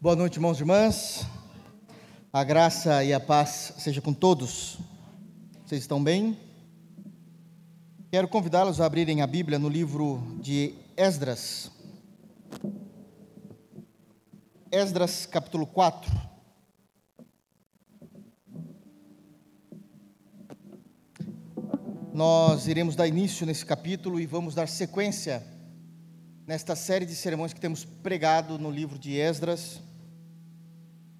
Boa noite, irmãos e irmãs. A graça e a paz seja com todos. Vocês estão bem? Quero convidá-los a abrirem a Bíblia no livro de Esdras. Esdras, capítulo 4. Nós iremos dar início nesse capítulo e vamos dar sequência nesta série de sermões que temos pregado no livro de Esdras.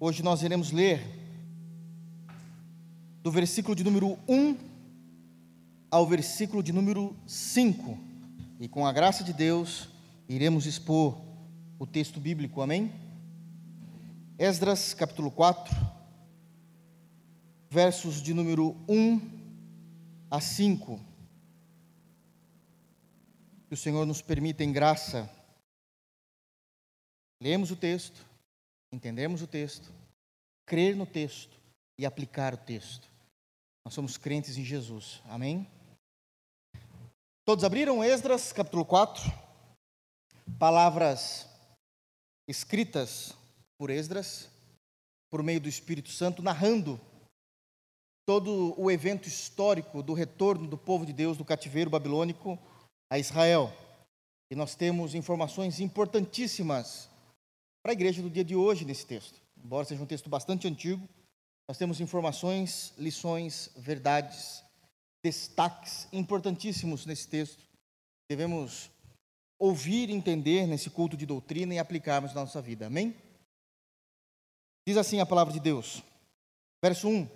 Hoje nós iremos ler do versículo de número 1 ao versículo de número 5. E com a graça de Deus, iremos expor o texto bíblico, amém? Esdras, capítulo 4, versos de número 1 a 5. Que o Senhor nos permita, em graça, lemos o texto, entendemos o texto, crer no texto e aplicar o texto. Nós somos crentes em Jesus. Amém? Todos abriram Esdras, capítulo 4. Palavras escritas por Esdras, por meio do Espírito Santo, narrando todo o evento histórico do retorno do povo de Deus do cativeiro babilônico a Israel. E nós temos informações importantíssimas para a igreja do dia de hoje nesse texto. Embora seja um texto bastante antigo, nós temos informações, lições, verdades, destaques importantíssimos nesse texto. Devemos ouvir, entender nesse culto de doutrina e aplicarmos na nossa vida. Amém? Diz assim a palavra de Deus, verso 1: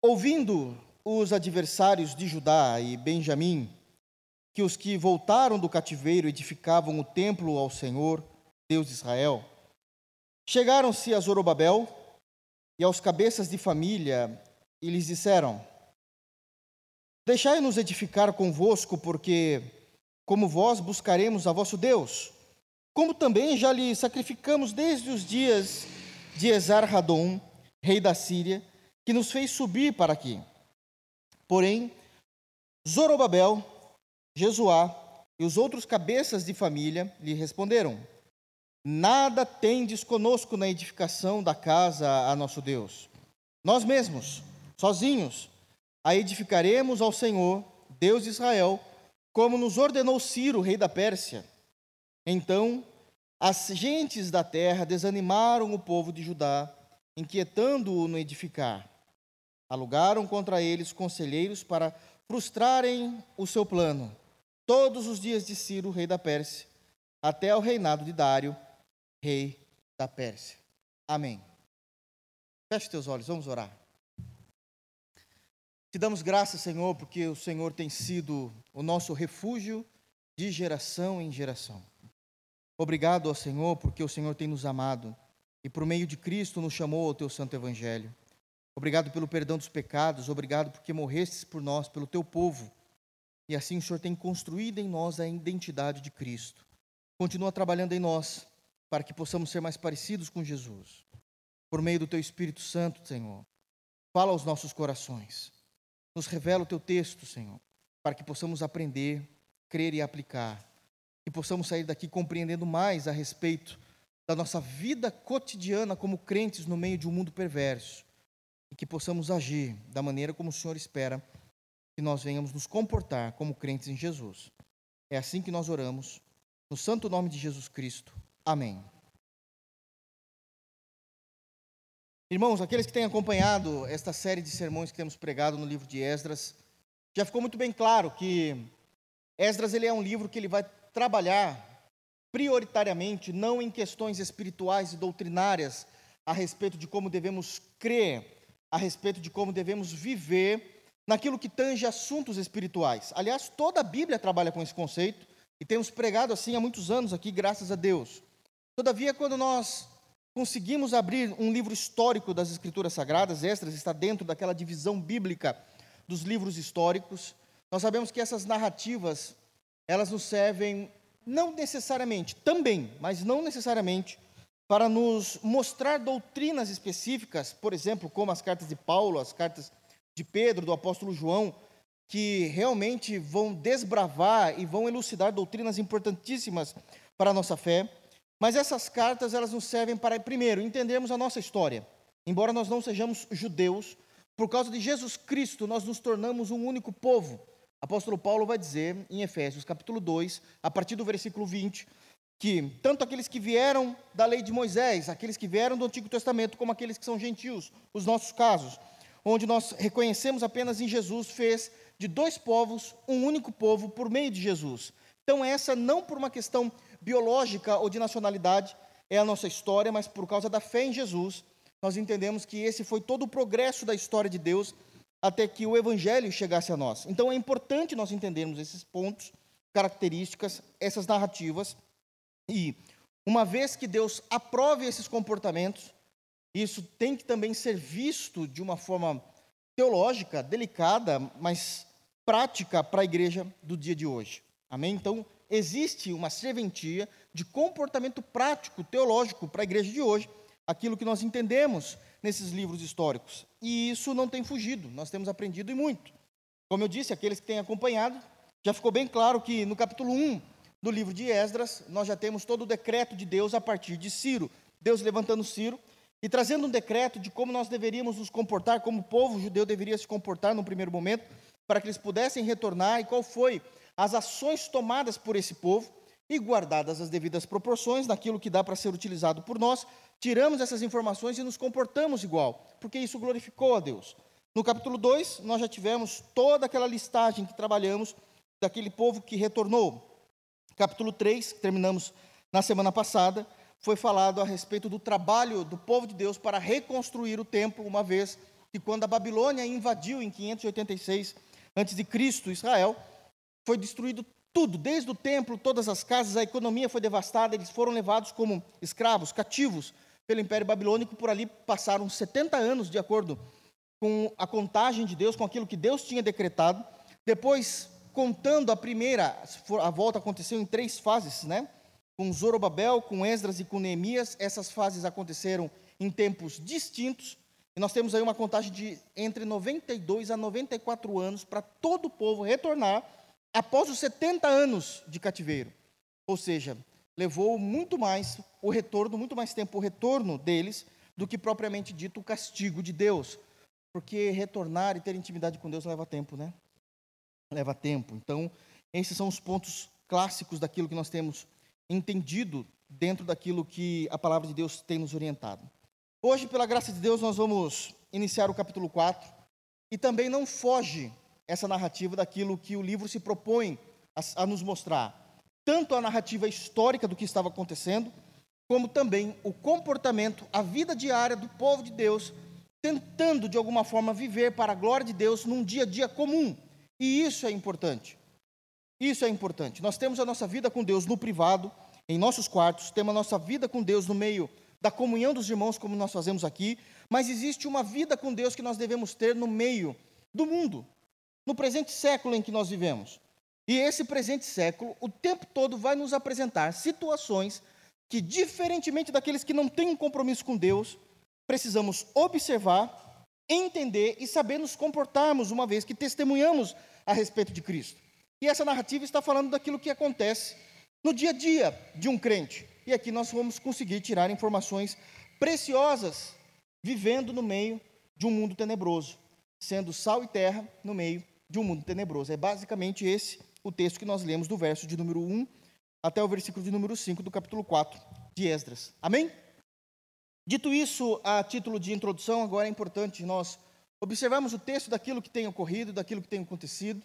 Ouvindo os adversários de Judá e Benjamim, que os que voltaram do cativeiro edificavam o templo ao Senhor, Deus de Israel. Chegaram-se a Zorobabel e aos cabeças de família e lhes disseram: Deixai-nos edificar convosco, porque, como vós, buscaremos a vosso Deus, como também já lhe sacrificamos desde os dias de Esar-Hadom, rei da Síria, que nos fez subir para aqui. Porém, Zorobabel, Jesuá e os outros cabeças de família lhe responderam: Nada tendes conosco na edificação da casa a nosso Deus. Nós mesmos, sozinhos, a edificaremos ao Senhor, Deus de Israel, como nos ordenou Ciro, rei da Pérsia. Então, as gentes da terra desanimaram o povo de Judá, inquietando-o no edificar. Alugaram contra eles conselheiros para frustrarem o seu plano, todos os dias de Ciro, rei da Pérsia, até ao reinado de Dário, rei da Pérsia. Amém. Feche teus olhos, vamos orar. Te damos graças, Senhor, porque o Senhor tem sido o nosso refúgio de geração em geração. Obrigado ao Senhor, porque o Senhor tem nos amado e por meio de Cristo nos chamou ao teu santo evangelho. Obrigado pelo perdão dos pecados, obrigado porque morrestes por nós, pelo teu povo. E assim o Senhor tem construído em nós a identidade de Cristo. Continua trabalhando em nós, para que possamos ser mais parecidos com Jesus. Por meio do teu Espírito Santo, Senhor. Fala aos nossos corações. Nos revela o teu texto, Senhor, para que possamos aprender, crer e aplicar. E possamos sair daqui compreendendo mais a respeito da nossa vida cotidiana como crentes no meio de um mundo perverso. E que possamos agir da maneira como o Senhor espera que nós venhamos nos comportar como crentes em Jesus. É assim que nós oramos, no santo nome de Jesus Cristo. Amém. Irmãos, aqueles que têm acompanhado esta série de sermões que temos pregado no livro de Esdras, já ficou muito bem claro que Esdras ele é um livro que ele vai trabalhar prioritariamente não em questões espirituais e doutrinárias a respeito de como devemos crer, a respeito de como devemos viver naquilo que tange assuntos espirituais. Aliás, toda a Bíblia trabalha com esse conceito e temos pregado assim há muitos anos aqui, graças a Deus. Todavia, quando nós conseguimos abrir um livro histórico das Escrituras Sagradas, Esdras está dentro daquela divisão bíblica dos livros históricos, nós sabemos que essas narrativas, elas nos servem não necessariamente, também, mas não necessariamente, para nos mostrar doutrinas específicas, por exemplo, como as cartas de Paulo, as cartas de Pedro, do apóstolo João, que realmente vão desbravar e vão elucidar doutrinas importantíssimas para a nossa fé, Mas essas cartas, elas nos servem para, primeiro, entendermos a nossa história. Embora nós não sejamos judeus, por causa de Jesus Cristo, nós nos tornamos um único povo. Apóstolo Paulo vai dizer em Efésios, capítulo 2, a partir do versículo 20, que tanto aqueles que vieram da lei de Moisés, aqueles que vieram do Antigo Testamento, como aqueles que são gentios, os nossos casos, onde nós reconhecemos apenas em Jesus, fez de dois povos um único povo por meio de Jesus. Então, essa não por uma questão biológica ou de nacionalidade é a nossa história, mas por causa da fé em Jesus, nós entendemos que esse foi todo o progresso da história de Deus até que o evangelho chegasse a nós. Então é importante nós entendermos esses pontos, características, essas narrativas e uma vez que Deus aprove esses comportamentos, isso tem que também ser visto de uma forma teológica, delicada, mas prática para a igreja do dia de hoje. Amém? Então, existe uma serventia de comportamento prático, teológico para a igreja de hoje, aquilo que nós entendemos nesses livros históricos. E isso não tem fugido, nós temos aprendido e muito. Como eu disse, aqueles que têm acompanhado, já ficou bem claro que no capítulo 1 do livro de Esdras, nós já temos todo o decreto de Deus a partir de Ciro. Deus levantando Ciro e trazendo um decreto de como nós deveríamos nos comportar, como o povo judeu deveria se comportar no primeiro momento, para que eles pudessem retornar e qual foi as ações tomadas por esse povo e guardadas as devidas proporções naquilo que dá para ser utilizado por nós, tiramos essas informações e nos comportamos igual, porque isso glorificou a Deus. No capítulo 2, nós já tivemos toda aquela listagem que trabalhamos daquele povo que retornou. Capítulo 3, que terminamos na semana passada, foi falado a respeito do trabalho do povo de Deus para reconstruir o templo, uma vez que quando a Babilônia invadiu em 586 a.C. Israel, foi destruído tudo, desde o templo, todas as casas, a economia foi devastada, eles foram levados como escravos, cativos pelo Império Babilônico, por ali passaram 70 anos, de acordo com a contagem de Deus, com aquilo que Deus tinha decretado. Depois, contando a primeira, a volta aconteceu em três fases, né? Com Zorobabel, com Esdras e com Neemias, essas fases aconteceram em tempos distintos. E nós temos aí uma contagem de entre 92 a 94 anos para todo o povo retornar após os 70 anos de cativeiro. Ou seja, levou muito mais o retorno, muito mais tempo o retorno deles do que propriamente dito o castigo de Deus. Porque retornar e ter intimidade com Deus leva tempo, né? Leva tempo. Então, esses são os pontos clássicos daquilo que nós temos entendido dentro daquilo que a palavra de Deus tem nos orientado. Hoje, pela graça de Deus, nós vamos iniciar o capítulo 4 e também não foge essa narrativa daquilo que o livro se propõe a, a nos mostrar tanto a narrativa histórica do que estava acontecendo, como também o comportamento, a vida diária do povo de Deus, tentando de alguma forma viver para a glória de Deus num dia a dia comum. E isso é importante. Isso é importante. Nós temos a nossa vida com Deus no privado, em nossos quartos, temos a nossa vida com Deus no meio da comunhão dos irmãos, como nós fazemos aqui, mas existe uma vida com Deus que nós devemos ter no meio do mundo, no presente século em que nós vivemos. E esse presente século, o tempo todo, vai nos apresentar situações que, diferentemente daqueles que não têm um compromisso com Deus, precisamos observar, entender e saber nos comportarmos, uma vez que testemunhamos a respeito de Cristo. E essa narrativa está falando daquilo que acontece no dia a dia de um crente. E aqui nós vamos conseguir tirar informações preciosas, vivendo no meio de um mundo tenebroso, sendo sal e terra no meio de um mundo tenebroso. É basicamente esse o texto que nós lemos do verso de número 1 até o versículo de número 5 do capítulo 4 de Esdras. Amém? Dito isso, a título de introdução, agora é importante nós observarmos o texto daquilo que tem ocorrido, daquilo que tem acontecido,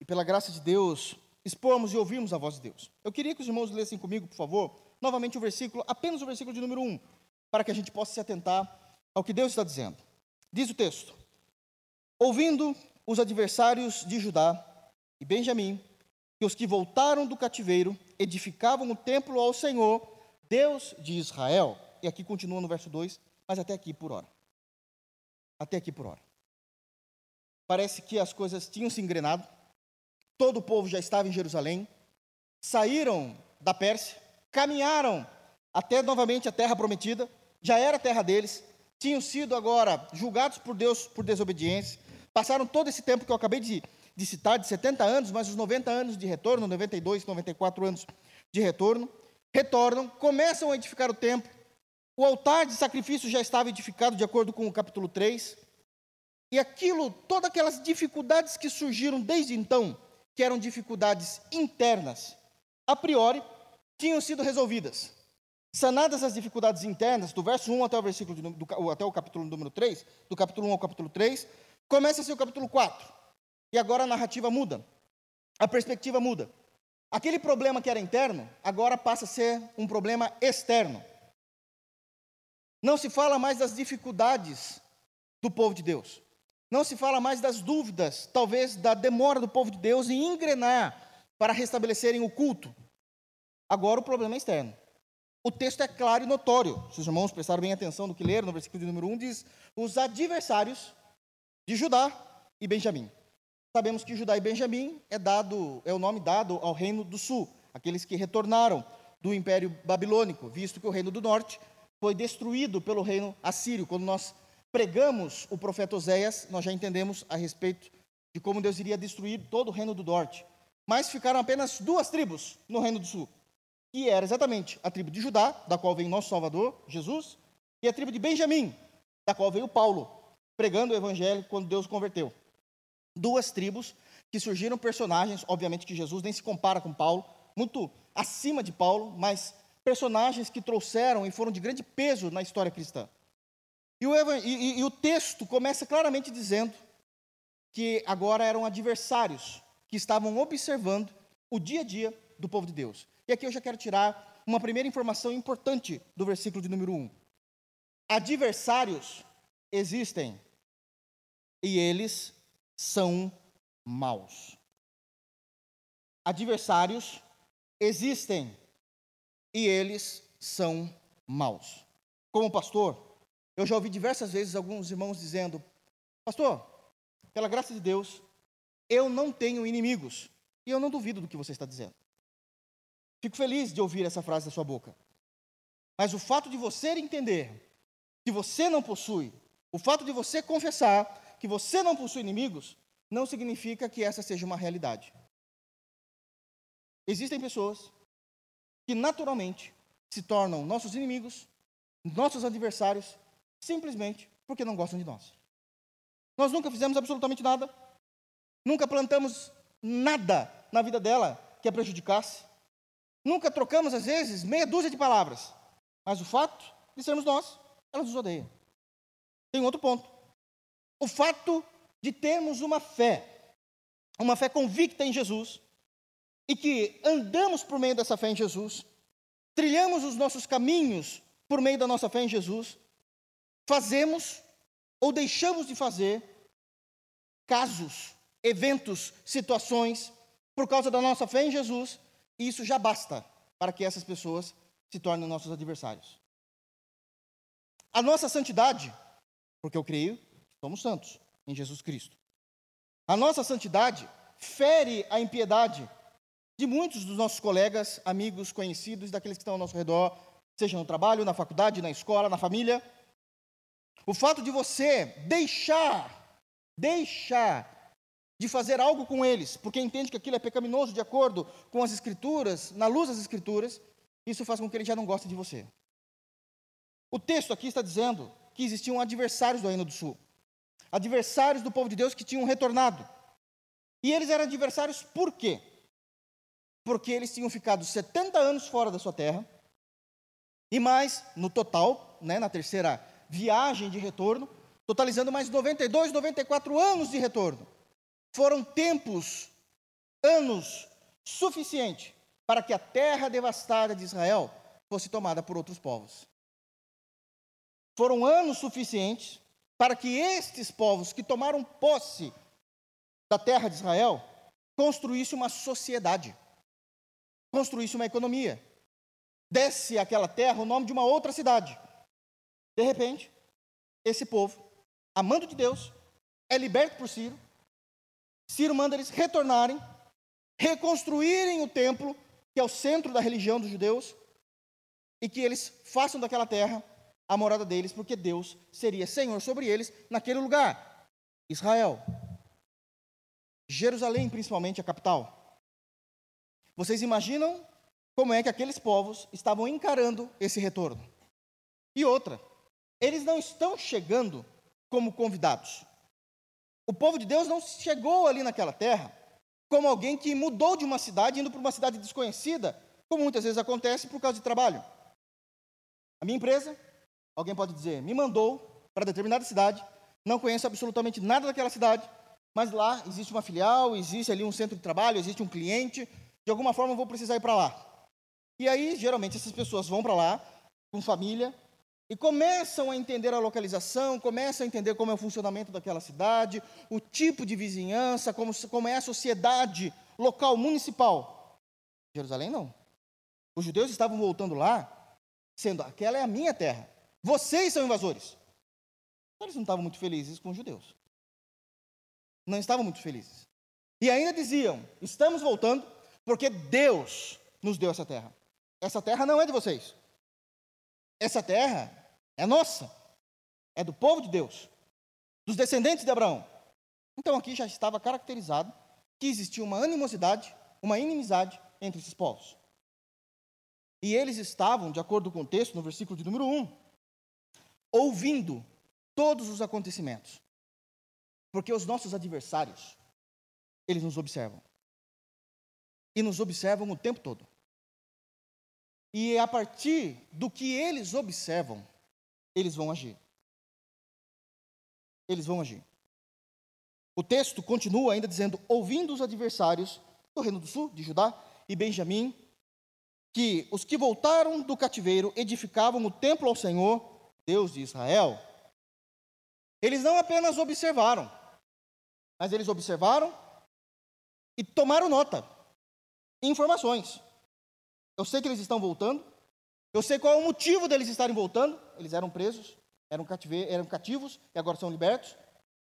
e pela graça de Deus, expormos e ouvirmos a voz de Deus. Eu queria que os irmãos lessem comigo, por favor, novamente o versículo, apenas o versículo de número 1, para que a gente possa se atentar ao que Deus está dizendo. Diz o texto: Ouvindo os adversários de Judá e Benjamim que os que voltaram do cativeiro edificavam o templo ao Senhor, Deus de Israel. E aqui continua no verso 2, mas até aqui por hora. Até aqui por hora. Parece que as coisas tinham se engrenado, todo o povo já estava em Jerusalém, saíram da Pérsia, caminharam até novamente a terra prometida, já era a terra deles, tinham sido agora julgados por Deus por desobediência, passaram todo esse tempo que eu acabei de de citar, de 70 anos, mas os 90 anos de retorno, 92, 94 anos de retorno. retornam, começam a edificar o templo. O altar de sacrifício já estava edificado de acordo com o capítulo 3. E aquilo, todas aquelas dificuldades que surgiram desde então, que eram dificuldades internas, a priori, tinham sido resolvidas. Sanadas as dificuldades internas, do verso 1 até o versículo do, até o capítulo número 3, do capítulo 1 ao capítulo 3, começa-se o capítulo 4. E agora a narrativa muda. A perspectiva muda. Aquele problema que era interno, agora passa a ser um problema externo. Não se fala mais das dificuldades do povo de Deus. Não se fala mais das dúvidas, talvez da demora do povo de Deus em engrenar para restabelecerem o culto. Agora o problema é externo. O texto é claro e notório. Se os irmãos prestarem bem atenção no que leram, no versículo de número 1, diz: os adversários de Judá e Benjamim. Sabemos que Judá e Benjamim é dado, é o nome dado ao reino do sul, aqueles que retornaram do Império Babilônico, visto que o reino do norte foi destruído pelo reino assírio. Quando nós pregamos o profeta Oséias, nós já entendemos a respeito de como Deus iria destruir todo o reino do norte. Mas ficaram apenas duas tribos no reino do sul, que era exatamente a tribo de Judá, da qual vem nosso Salvador, Jesus, e a tribo de Benjamim, da qual veio Paulo, pregando o evangelho quando Deus converteu. Duas tribos que surgiram personagens, obviamente que Jesus nem se compara com Paulo, muito acima de Paulo, mas personagens que trouxeram e foram de grande peso na história cristã. E o, e, e o texto começa claramente dizendo que agora eram adversários que estavam observando o dia a dia do povo de Deus. E aqui eu já quero tirar uma primeira informação importante do versículo de número 1. Adversários existem e eles são maus. Adversários existem e eles são maus. Como pastor, eu já ouvi diversas vezes alguns irmãos dizendo: Pastor, pela graça de Deus, eu não tenho inimigos. E eu não duvido do que você está dizendo. Fico feliz de ouvir essa frase da sua boca. Mas o fato de você entender que você não possui, o fato de você confessar que você não possui inimigos, não significa que essa seja uma realidade. Existem pessoas que naturalmente se tornam nossos inimigos, nossos adversários, simplesmente porque não gostam de nós. Nós nunca fizemos absolutamente nada, nunca plantamos nada na vida dela que a prejudicasse, nunca trocamos, às vezes, meia dúzia de palavras, mas o fato de sermos nós, ela nos odeia. Tem outro ponto. O fato de termos uma fé, uma fé convicta em Jesus, e que andamos por meio dessa fé em Jesus, trilhamos os nossos caminhos por meio da nossa fé em Jesus, fazemos ou deixamos de fazer casos, eventos, situações, por causa da nossa fé em Jesus, e isso já basta para que essas pessoas se tornem nossos adversários. A nossa santidade, porque eu creio, somos santos em Jesus Cristo. A nossa santidade fere a impiedade de muitos dos nossos colegas, amigos, conhecidos, daqueles que estão ao nosso redor, seja no trabalho, na faculdade, na escola, na família. O fato de você deixar, deixar de fazer algo com eles, porque entende que aquilo é pecaminoso de acordo com as Escrituras, na luz das Escrituras, isso faz com que ele já não goste de você. O texto aqui está dizendo que existiam adversários do Reino do Sul, adversários do povo de Deus que tinham retornado. E eles eram adversários por quê? Porque eles tinham ficado 70 anos fora da sua terra, e mais, no total, né, na terceira viagem de retorno, totalizando mais 92, 94 anos de retorno. Foram tempos, anos suficiente para que a terra devastada de Israel fosse tomada por outros povos. Foram anos suficientes para que estes povos que tomaram posse da terra de Israel construíssem uma sociedade, construíssem uma economia, desse àquela terra o nome de uma outra cidade. De repente, esse povo, amando de Deus, é liberto por Ciro. Ciro manda eles retornarem, reconstruírem o templo, que é o centro da religião dos judeus, e que eles façam daquela terra a morada deles, porque Deus seria Senhor sobre eles naquele lugar. Israel. Jerusalém, principalmente, a capital. Vocês imaginam como é que aqueles povos estavam encarando esse retorno. E outra, eles não estão chegando como convidados. O povo de Deus não chegou ali naquela terra como alguém que mudou de uma cidade indo para uma cidade desconhecida, como muitas vezes acontece por causa de trabalho. A minha empresa, alguém pode dizer, me mandou para determinada cidade, não conheço absolutamente nada daquela cidade, mas lá existe uma filial, existe ali um centro de trabalho, existe um cliente, de alguma forma eu vou precisar ir para lá. E aí, geralmente, essas pessoas vão para lá, com família, e começam a entender a localização, começam a entender como é o funcionamento daquela cidade, o tipo de vizinhança, como, como é a sociedade local, municipal. Jerusalém não. Os judeus estavam voltando lá, sendo aquela é a minha terra. Vocês são invasores. Eles não estavam muito felizes com os judeus. Não estavam muito felizes. E ainda diziam: estamos voltando porque Deus nos deu essa terra. Essa terra não é de vocês. Essa terra é nossa, é do povo de Deus, dos descendentes de Abraão. Então aqui já estava caracterizado que existia uma animosidade, uma inimizade entre esses povos. E eles estavam, de acordo com o texto, no versículo de número 1, ouvindo todos os acontecimentos. Porque os nossos adversários, eles nos observam. E nos observam o tempo todo. E é a partir do que eles observam, eles vão agir. Eles vão agir. O texto continua ainda dizendo: ouvindo os adversários do Reino do Sul, de Judá e Benjamim, que os que voltaram do cativeiro edificavam o templo ao Senhor, Deus de Israel. Eles não apenas observaram, mas eles observaram e tomaram nota, informações. Eu sei que eles estão voltando, eu sei qual é o motivo deles estarem voltando. Eles eram presos, eram, eram cativos e agora são libertos.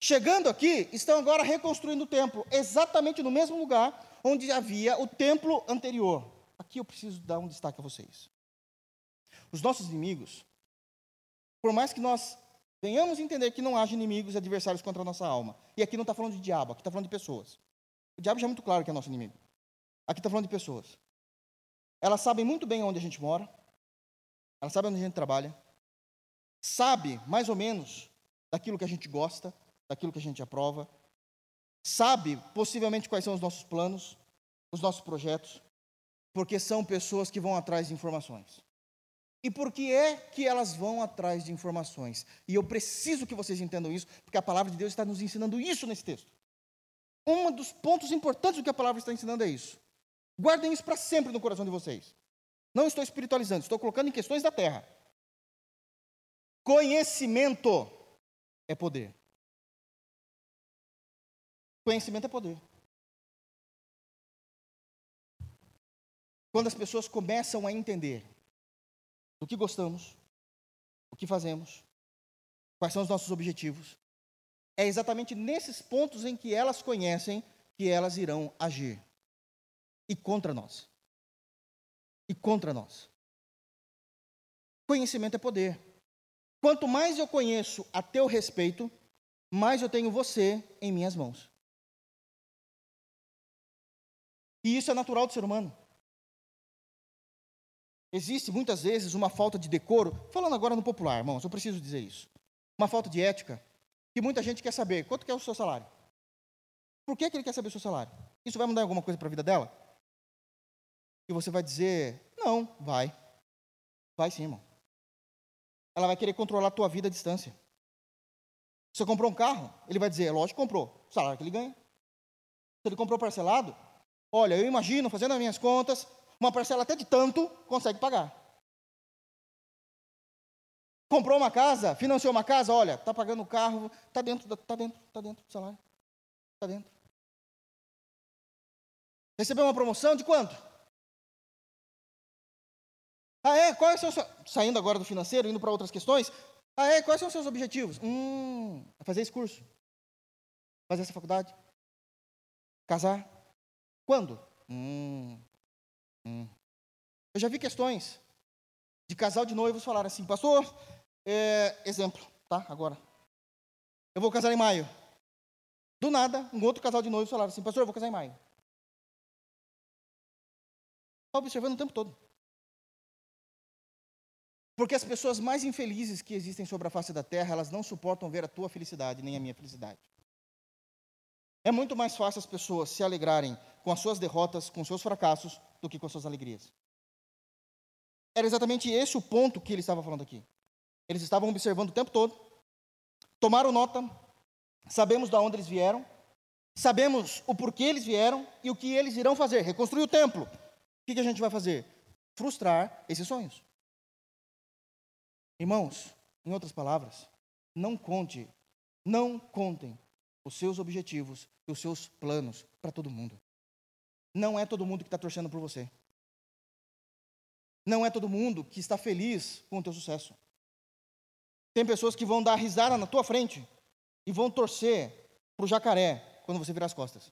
Chegando aqui, estão agora reconstruindo o templo, exatamente no mesmo lugar onde havia o templo anterior. Aqui eu preciso dar um destaque a vocês. Os nossos inimigos, por mais que nós venhamos entender que não haja inimigos e adversários contra a nossa alma, e aqui não está falando de diabo, aqui está falando de pessoas. O diabo já é muito claro que é nosso inimigo. Aqui está falando de pessoas. Elas sabem muito bem onde a gente mora, ela sabe onde a gente trabalha, sabe mais ou menos daquilo que a gente gosta, daquilo que a gente aprova, sabe possivelmente quais são os nossos planos, os nossos projetos, porque são pessoas que vão atrás de informações. E por que é que elas vão atrás de informações? E eu preciso que vocês entendam isso, porque a palavra de Deus está nos ensinando isso nesse texto. Um dos pontos importantes do que a palavra está ensinando é isso. Guardem isso para sempre no coração de vocês. Não estou espiritualizando, estou colocando em questões da terra. Conhecimento é poder. Conhecimento é poder. Quando as pessoas começam a entender do que gostamos, o que fazemos, quais são os nossos objetivos, é exatamente nesses pontos em que elas conhecem que elas irão agir e contra nós e contra nós. Conhecimento é poder. Quanto mais eu conheço a teu respeito, mais eu tenho você em minhas mãos. E isso é natural do ser humano. Existe muitas vezes uma falta de decoro, falando agora no popular, irmãos, eu preciso dizer isso. Uma falta de ética, que muita gente quer saber quanto que é o seu salário. Por que, que ele quer saber o seu salário? Isso vai mudar alguma coisa para a vida dela? E você vai dizer: Não, vai. Vai sim, irmão. Ela vai querer controlar a tua vida à distância. Você comprou um carro, ele vai dizer: Lógico, comprou. O salário que ele ganha. Se ele comprou parcelado, olha, eu imagino, fazendo as minhas contas, uma parcela até de tanto consegue pagar. Comprou uma casa, financiou uma casa, olha, está pagando o carro, está dentro, está dentro, está dentro do salário. Está dentro. Recebeu uma promoção de quanto? Ah, é? Quais são os Saindo agora do financeiro, indo para outras questões. Ah, é? Quais são os seus objetivos? Hum, fazer esse curso. Fazer essa faculdade. Casar. Quando? Hum, hum. Eu já vi questões de casal de noivos falar assim, pastor, é, exemplo, tá? Agora. Eu vou casar em maio. Do nada, um outro casal de noivos falaram assim, pastor, eu vou casar em maio. Está observando o tempo todo. Porque as pessoas mais infelizes que existem sobre a face da terra, elas não suportam ver a tua felicidade, nem a minha felicidade. É muito mais fácil as pessoas se alegrarem com as suas derrotas, com os seus fracassos, do que com as suas alegrias. Era exatamente esse o ponto que ele estava falando aqui. Eles estavam observando o tempo todo, tomaram nota, sabemos de onde eles vieram, sabemos o porquê eles vieram e o que eles irão fazer. Reconstruir o templo. O que a gente vai fazer? Frustrar esses sonhos. Irmãos, em outras palavras, não conte, não contem os seus objetivos e os seus planos para todo mundo. Não é todo mundo que está torcendo por você. Não é todo mundo que está feliz com o teu sucesso. Tem pessoas que vão dar risada na tua frente e vão torcer para o jacaré quando você virar as costas.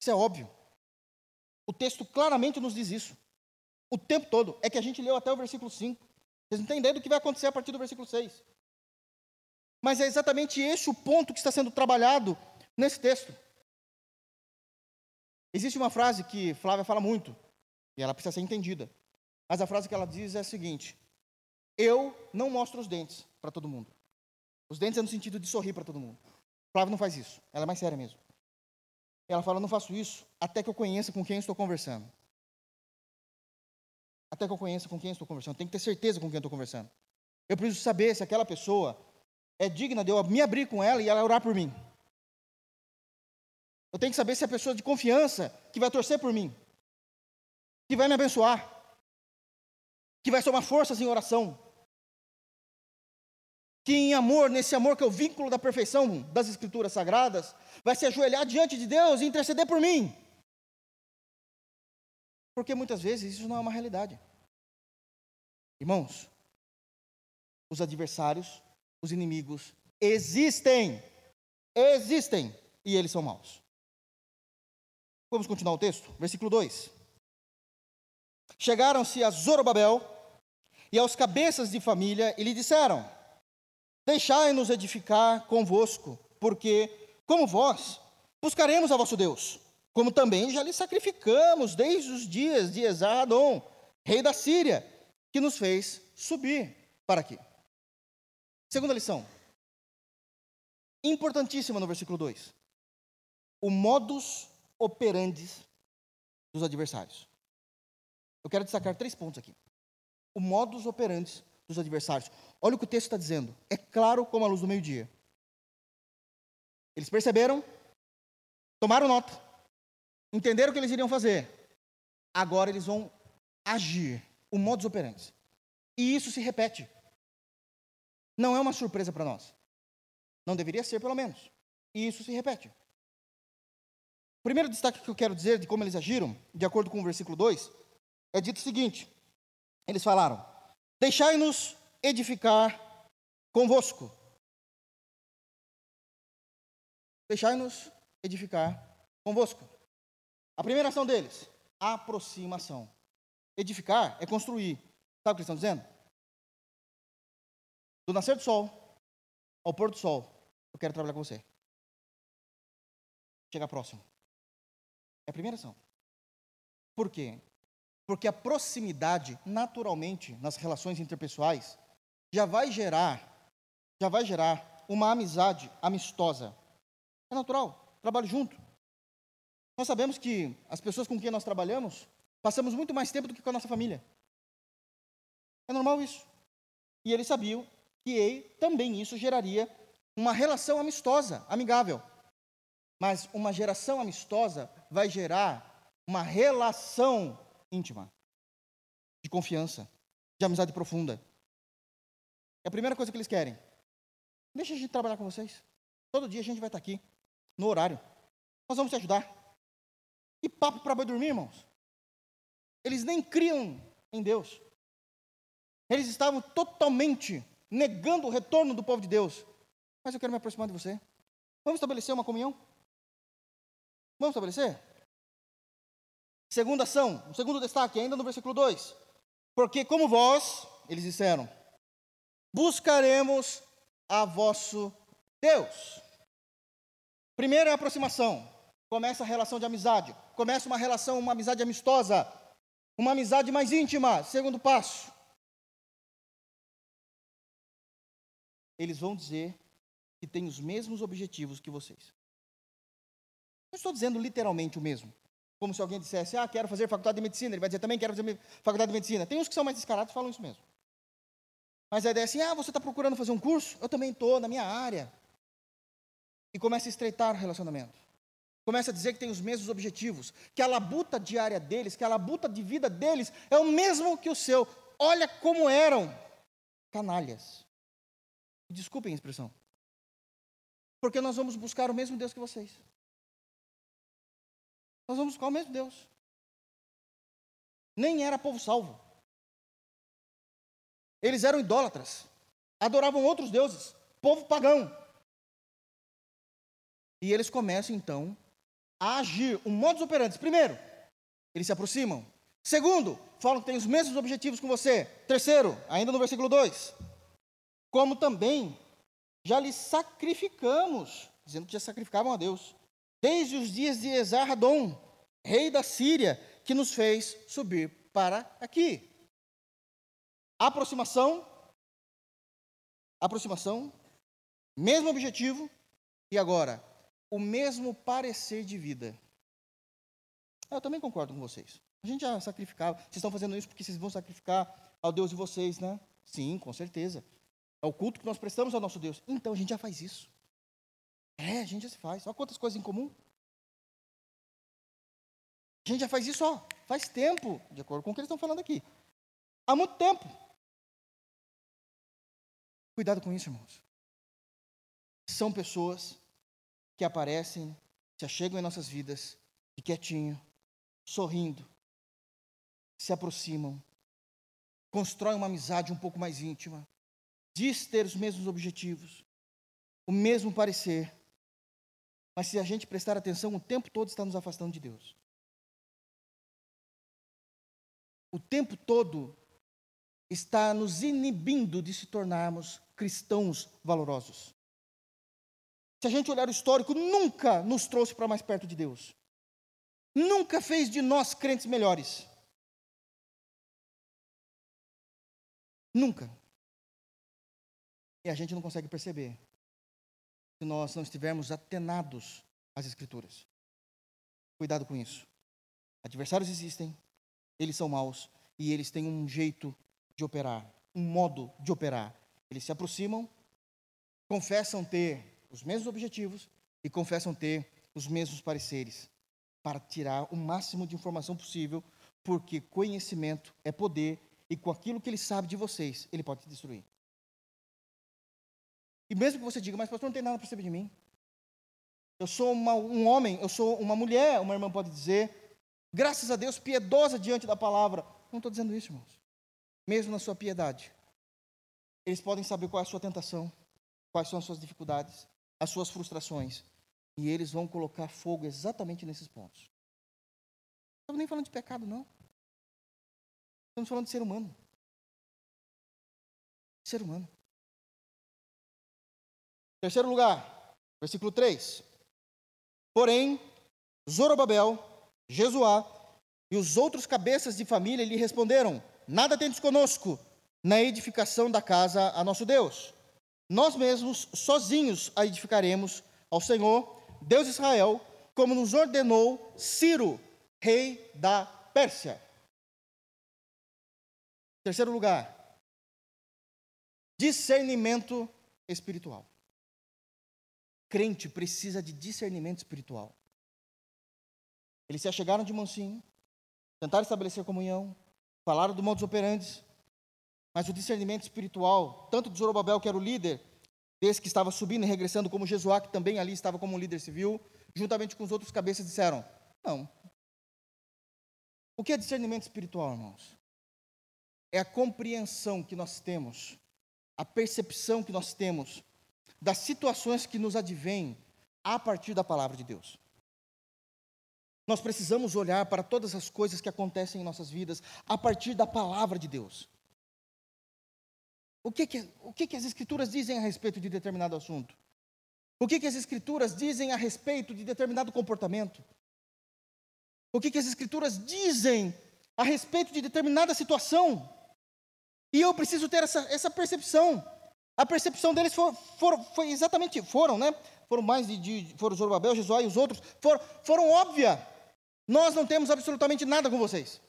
Isso é óbvio. O texto claramente nos diz isso. O tempo todo. É que a gente leu até o versículo 5. Vocês não têm ideia do que vai acontecer a partir do versículo 6. Mas é exatamente esse o ponto que está sendo trabalhado nesse texto. Existe uma frase que Flávia fala muito, e ela precisa ser entendida. Mas a frase que ela diz é a seguinte: Eu não mostro os dentes para todo mundo. Os dentes é no sentido de sorrir para todo mundo. Flávia não faz isso, ela é mais séria mesmo. Ela fala: Não faço isso até que eu conheça com quem estou conversando. Até que eu conheça com quem estou conversando. Tem que ter certeza com quem estou conversando. Eu preciso saber se aquela pessoa é digna de eu me abrir com ela e ela orar por mim. Eu tenho que saber se é a pessoa de confiança que vai torcer por mim, que vai me abençoar, que vai somar forças em oração, que em amor, nesse amor que é o vínculo da perfeição das Escrituras Sagradas, vai se ajoelhar diante de Deus e interceder por mim. Porque muitas vezes isso não é uma realidade. Irmãos, os adversários, os inimigos existem. Existem. E eles são maus. Vamos continuar o texto? Versículo 2. Chegaram-se a Zorobabel e aos cabeças de família e lhe disseram: Deixai-nos edificar convosco, porque, como vós, buscaremos a vosso Deus como também já lhe sacrificamos desde os dias de Esarradon, rei da Síria, que nos fez subir para aqui. Segunda lição, importantíssima no versículo 2. O modus operandi dos adversários. Eu quero destacar três pontos aqui. O modus operandi dos adversários. Olha o que o texto está dizendo. É claro como a luz do meio-dia. Eles perceberam, tomaram nota, entenderam o que eles iriam fazer. Agora eles vão agir, o modus operandi. E isso se repete. Não é uma surpresa para nós. Não deveria ser, pelo menos. E isso se repete. Primeiro destaque que eu quero dizer de como eles agiram, de acordo com o versículo 2, é dito o seguinte: eles falaram: Deixai-nos edificar convosco. Deixai-nos edificar convosco. A primeira ação deles, aproximação. Edificar é construir. Sabe o que eles estão dizendo? Do nascer do sol ao pôr do sol, eu quero trabalhar com você. Chegar próximo. É a primeira ação. Por quê? Porque a proximidade, naturalmente, nas relações interpessoais, já vai gerar, já vai gerar uma amizade amistosa. É natural, trabalho junto. Nós sabemos que as pessoas com quem nós trabalhamos passamos muito mais tempo do que com a nossa família. É normal isso. E eles sabiam que também isso geraria uma relação amistosa, amigável. Mas uma geração amistosa vai gerar uma relação íntima, de confiança, de amizade profunda. É a primeira coisa que eles querem. Deixa a gente trabalhar com vocês. Todo dia a gente vai estar aqui, no horário. Nós vamos te ajudar. Que papo para boi dormir, irmãos. Eles nem criam em Deus. Eles estavam totalmente negando o retorno do povo de Deus. Mas eu quero me aproximar de você. Vamos estabelecer uma comunhão? Vamos estabelecer? Segunda ação, o segundo destaque, ainda no versículo 2. Porque como vós, eles disseram, buscaremos a vosso Deus. Primeira aproximação. começa a relação de amizade, começa uma relação, uma amizade amistosa, uma amizade mais íntima. Segundo passo, eles vão dizer que têm os mesmos objetivos que vocês. Estou dizendo literalmente o mesmo. Como se alguém dissesse, ah, quero fazer faculdade de medicina. Ele vai dizer, também quero fazer faculdade de medicina. Tem uns que são mais descarados e falam isso mesmo. Mas a ideia é assim, ah, você está procurando fazer um curso? Eu também estou, na minha área. E começa a estreitar o relacionamento. Começa a dizer que tem os mesmos objetivos, que a labuta diária deles, que a labuta de vida deles é o mesmo que o seu. Olha como eram canalhas. Desculpem a expressão. Porque nós vamos buscar o mesmo Deus que vocês. Nós vamos buscar o mesmo Deus. Nem era povo salvo. Eles eram idólatras. Adoravam outros deuses. Povo pagão. E eles começam então a agir. Um modus operandi. Primeiro, eles se aproximam. Segundo, falam que têm os mesmos objetivos com você. Terceiro, ainda no versículo 2. Como também já lhes sacrificamos, dizendo que já sacrificavam a Deus desde os dias de Esarhadon, rei da Síria, que nos fez subir para aqui. Aproximação, aproximação, mesmo objetivo, e agora, o mesmo parecer de vida. Eu também concordo com vocês. A gente já sacrificava. Vocês estão fazendo isso porque vocês vão sacrificar ao Deus de vocês, né? Sim, com certeza. É o culto que nós prestamos ao nosso Deus. Então a gente já faz isso. É, a gente já se faz. Olha quantas coisas em comum. A gente já faz isso, ó, faz tempo, de acordo com o que eles estão falando aqui. Há muito tempo. Cuidado com isso, irmãos. São pessoas que aparecem, se achegam em nossas vidas, de quietinho, sorrindo, se aproximam, constroem uma amizade um pouco mais íntima, diz ter os mesmos objetivos, o mesmo parecer, mas se a gente prestar atenção, o tempo todo está nos afastando de Deus. O tempo todo está nos inibindo de se tornarmos cristãos valorosos. Se a gente olhar o histórico, nunca nos trouxe para mais perto de Deus. Nunca fez de nós crentes melhores. Nunca. E a gente não consegue perceber se nós não estivermos atenados às Escrituras. Cuidado com isso. Adversários existem, eles são maus e eles têm um jeito de operar, um modo de operar. Eles se aproximam, confessam ter os mesmos objetivos e confessam ter os mesmos pareceres para tirar o máximo de informação possível, porque conhecimento é poder e com aquilo que ele sabe de vocês, ele pode te destruir. E mesmo que você diga, mas pastor, não tem nada para saber de mim. Eu sou uma, um homem, eu sou uma mulher, uma irmã pode dizer, graças a Deus, piedosa diante da palavra. Não estou dizendo isso, irmãos. Mesmo na sua piedade, eles podem saber qual é a sua tentação, quais são as suas dificuldades, as suas frustrações. E eles vão colocar fogo exatamente nesses pontos. Não estamos nem falando de pecado, não. Estamos falando de ser humano. Ser humano. Terceiro lugar, versículo 3. Porém, Zorobabel, Jesuá e os outros cabeças de família lhe responderam: Nada tendes conosco na edificação da casa a nosso Deus. Nós mesmos, sozinhos, a edificaremos ao Senhor, Deus de Israel, como nos ordenou Ciro, rei da Pérsia. Terceiro lugar, discernimento espiritual crente precisa de discernimento espiritual. Eles se achegaram de mansinho, tentaram estabelecer comunhão, falaram do modus operandi, mas o discernimento espiritual, tanto de Zorobabel, que era o líder, desse que estava subindo e regressando, como Jesuá, que também ali estava como um líder civil, juntamente com os outros cabeças, disseram: Não. O que é discernimento espiritual, irmãos? É a compreensão que nós temos, a percepção que nós temos das situações que nos advêm a partir da palavra de Deus. Nós precisamos olhar para todas as coisas que acontecem em nossas vidas a partir da palavra de Deus. O que, que, o que, que as Escrituras dizem a respeito de determinado assunto? O que, que as Escrituras dizem a respeito de determinado comportamento? O que, que as Escrituras dizem a respeito de determinada situação? E eu preciso ter essa, essa percepção. A percepção deles for, for, foi exatamente, foram, né? Foram mais de, de foram Zorobabel, Jesuá e os outros, for, foram óbvia. Nós não temos absolutamente nada com vocês.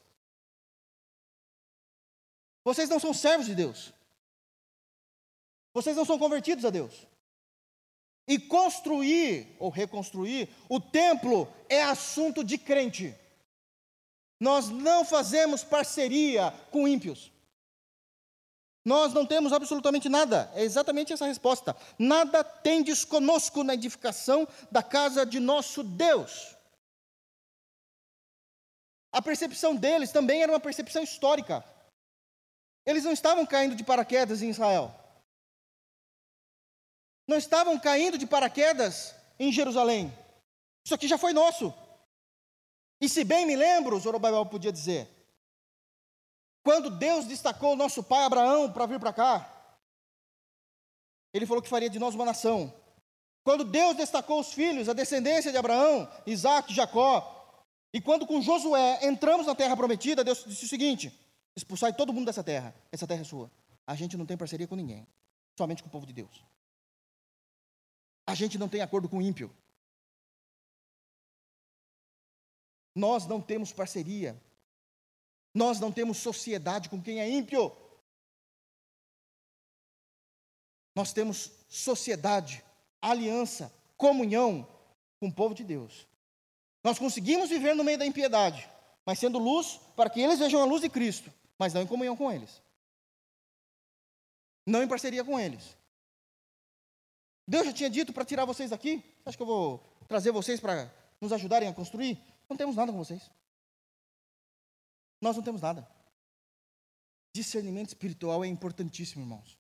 Vocês não são servos de Deus. Vocês não são convertidos a Deus. E construir ou reconstruir o templo é assunto de crente. Nós não fazemos parceria com ímpios. Nós não temos absolutamente nada. É exatamente essa a resposta. Nada tendes conosco na edificação da casa de nosso Deus. A percepção deles também era uma percepção histórica. Eles não estavam caindo de paraquedas em Israel. Não estavam caindo de paraquedas em Jerusalém. Isso aqui já foi nosso. E se bem me lembro, Zorobabel podia dizer, quando Deus destacou nosso pai Abraão para vir para cá, ele falou que faria de nós uma nação. Quando Deus destacou os filhos, a descendência de Abraão, Isaac, Jacó, e quando com Josué entramos na terra prometida, Deus disse o seguinte: expulsai todo mundo dessa terra, essa terra é sua. A gente não tem parceria com ninguém, somente com o povo de Deus. A gente não tem acordo com o ímpio. Nós não temos parceria. Nós não temos sociedade com quem é ímpio. Nós temos sociedade, aliança, comunhão com o povo de Deus. Nós conseguimos viver no meio da impiedade, mas sendo luz para que eles vejam a luz de Cristo, mas não em comunhão com eles. Não em parceria com eles. Deus já tinha dito para tirar vocês daqui? Acha que eu vou trazer vocês para nos ajudarem a construir? Não temos nada com vocês. Nós não temos nada. Discernimento espiritual é importantíssimo, irmãos.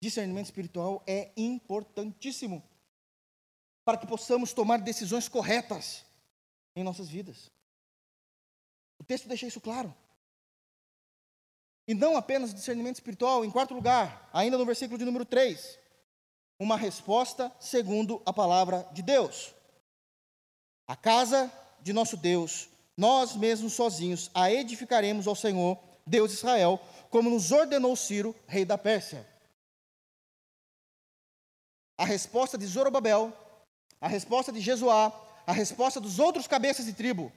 Discernimento espiritual é importantíssimo para que possamos tomar decisões corretas em nossas vidas. O texto deixa isso claro. E não apenas discernimento espiritual, em quarto lugar, ainda no versículo de número 3, uma resposta segundo a palavra de Deus. A casa de nosso Deus, nós mesmos sozinhos a edificaremos ao Senhor, Deus de Israel, como nos ordenou Ciro, rei da Pérsia. A resposta de Zorobabel a resposta de Jesuá, a resposta dos outros cabeças de tribo,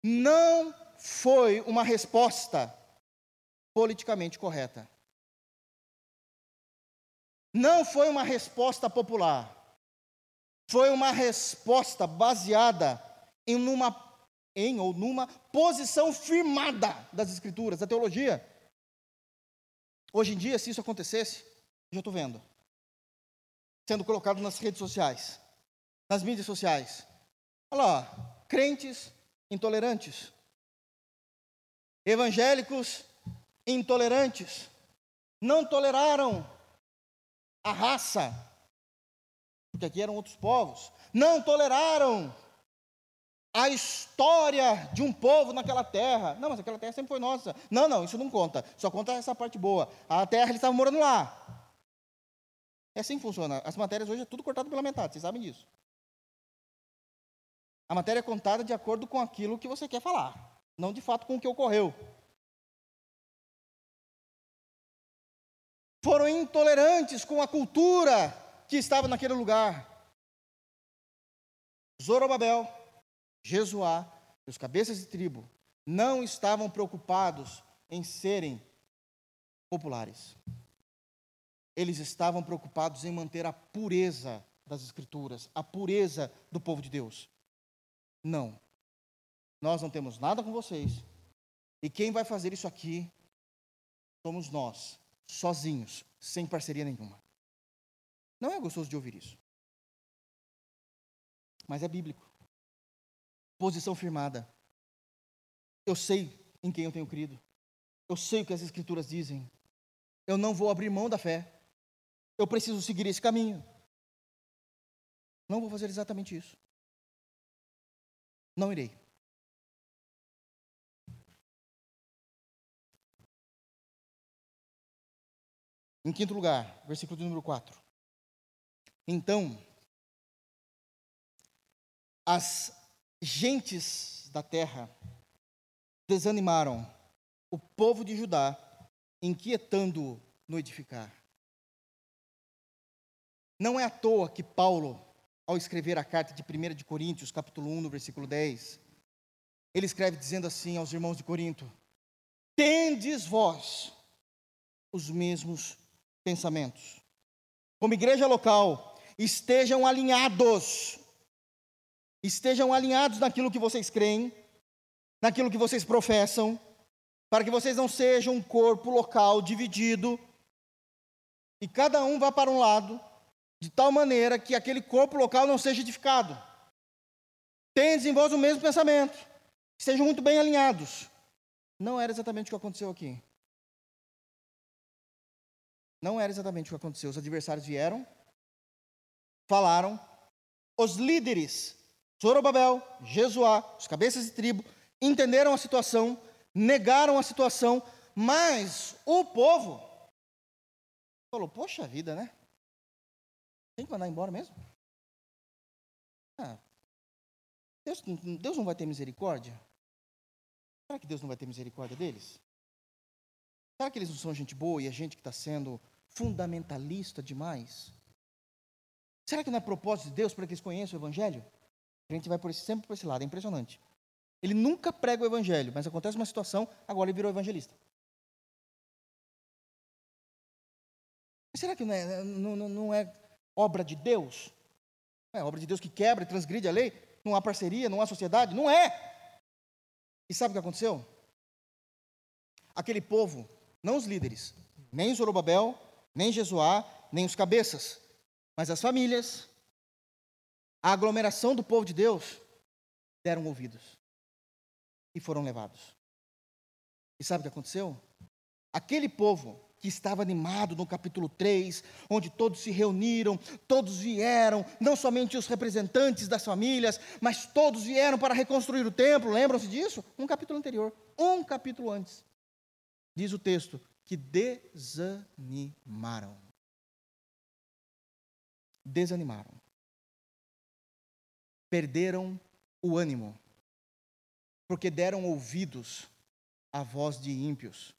não foi uma resposta politicamente correta. Não foi uma resposta popular. Foi uma resposta baseada em uma em ou numa posição firmada das escrituras, da teologia. Hoje em dia, se isso acontecesse, já estou vendo, sendo colocado nas redes sociais nas mídias sociais. Olha lá, crentes intolerantes, evangélicos intolerantes, não toleraram a raça, porque aqui eram outros povos, não toleraram a história de um povo naquela terra. Não, mas aquela terra sempre foi nossa. Não, não, isso não conta. Só conta essa parte boa. A terra eles estavam morando lá. É assim que funciona. As matérias hoje é tudo cortado pela metade, vocês sabem disso. A matéria é contada de acordo com aquilo que você quer falar, não de fato com o que ocorreu. Foram intolerantes com a cultura que estava naquele lugar. Zorobabel, Jesuá e os cabeças de tribo não estavam preocupados em serem populares. Eles estavam preocupados em manter a pureza das Escrituras, a pureza do povo de Deus. Não. Nós não temos nada com vocês. E quem vai fazer isso aqui somos nós, sozinhos, sem parceria nenhuma. Não é gostoso de ouvir isso. Mas é bíblico. Posição firmada. Eu sei em quem eu tenho crido. Eu sei o que as Escrituras dizem. Eu não vou abrir mão da fé. Eu preciso seguir esse caminho. Não vou fazer exatamente isso. Não irei. Em quinto lugar, versículo de número 4. Então as gentes da terra desanimaram o povo de Judá, inquietando-o no edificar. Não é à toa que Paulo, ao escrever a carta de 1 de Coríntios, capítulo 1, no versículo 10, ele escreve dizendo assim aos irmãos de Corinto: Tendes vós os mesmos pensamentos. Como igreja local, estejam alinhados, estejam alinhados naquilo que vocês creem, naquilo que vocês professam, para que vocês não sejam um corpo local dividido e cada um vá para um lado, de tal maneira que aquele corpo local não seja edificado. Tendes em vós o mesmo pensamento, estejam muito bem alinhados. Não era exatamente o que aconteceu aqui. Não era exatamente o que aconteceu. Os adversários vieram, falaram, os líderes, Zorobabel, Jesuá, os cabeças de tribo, entenderam a situação, negaram a situação, mas o povo falou: Poxa vida, né? Tem que mandar embora mesmo? Ah, Deus, Deus não vai ter misericórdia? Será que Deus não vai ter misericórdia deles? Será que eles não são gente boa e a gente que está sendo fundamentalista demais? Será que não é propósito de Deus para que eles conheçam o Evangelho? A gente vai por esse, sempre por esse lado, é impressionante. Ele nunca prega o Evangelho, mas acontece uma situação, agora ele virou evangelista. Será que não é, não, não é obra de Deus? Não é obra de Deus que quebra e transgride a lei? Não há parceria, não há sociedade? Não é! E sabe o que aconteceu? Aquele povo, não os líderes, nem Zorobabel, nem Jesuá, nem os cabeças, mas as famílias, a aglomeração do povo de Deus, deram ouvidos e foram levados. E sabe o que aconteceu? Aquele povo que estava animado no capítulo 3, onde todos se reuniram, todos vieram, não somente os representantes das famílias, mas todos vieram para reconstruir o templo, lembram-se disso? Um capítulo anterior, um capítulo antes. Diz o texto que desanimaram. Desanimaram. Perderam o ânimo, porque deram ouvidos à voz de ímpios,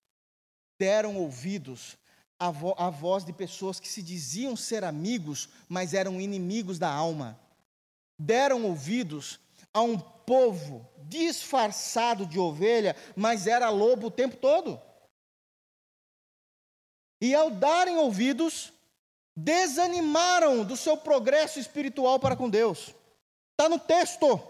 deram ouvidos à, vo à voz de pessoas que se diziam ser amigos, mas eram inimigos da alma, deram ouvidos a um povo disfarçado de ovelha, mas era lobo o tempo todo. E ao darem ouvidos, desanimaram do seu progresso espiritual para com Deus. Está no texto.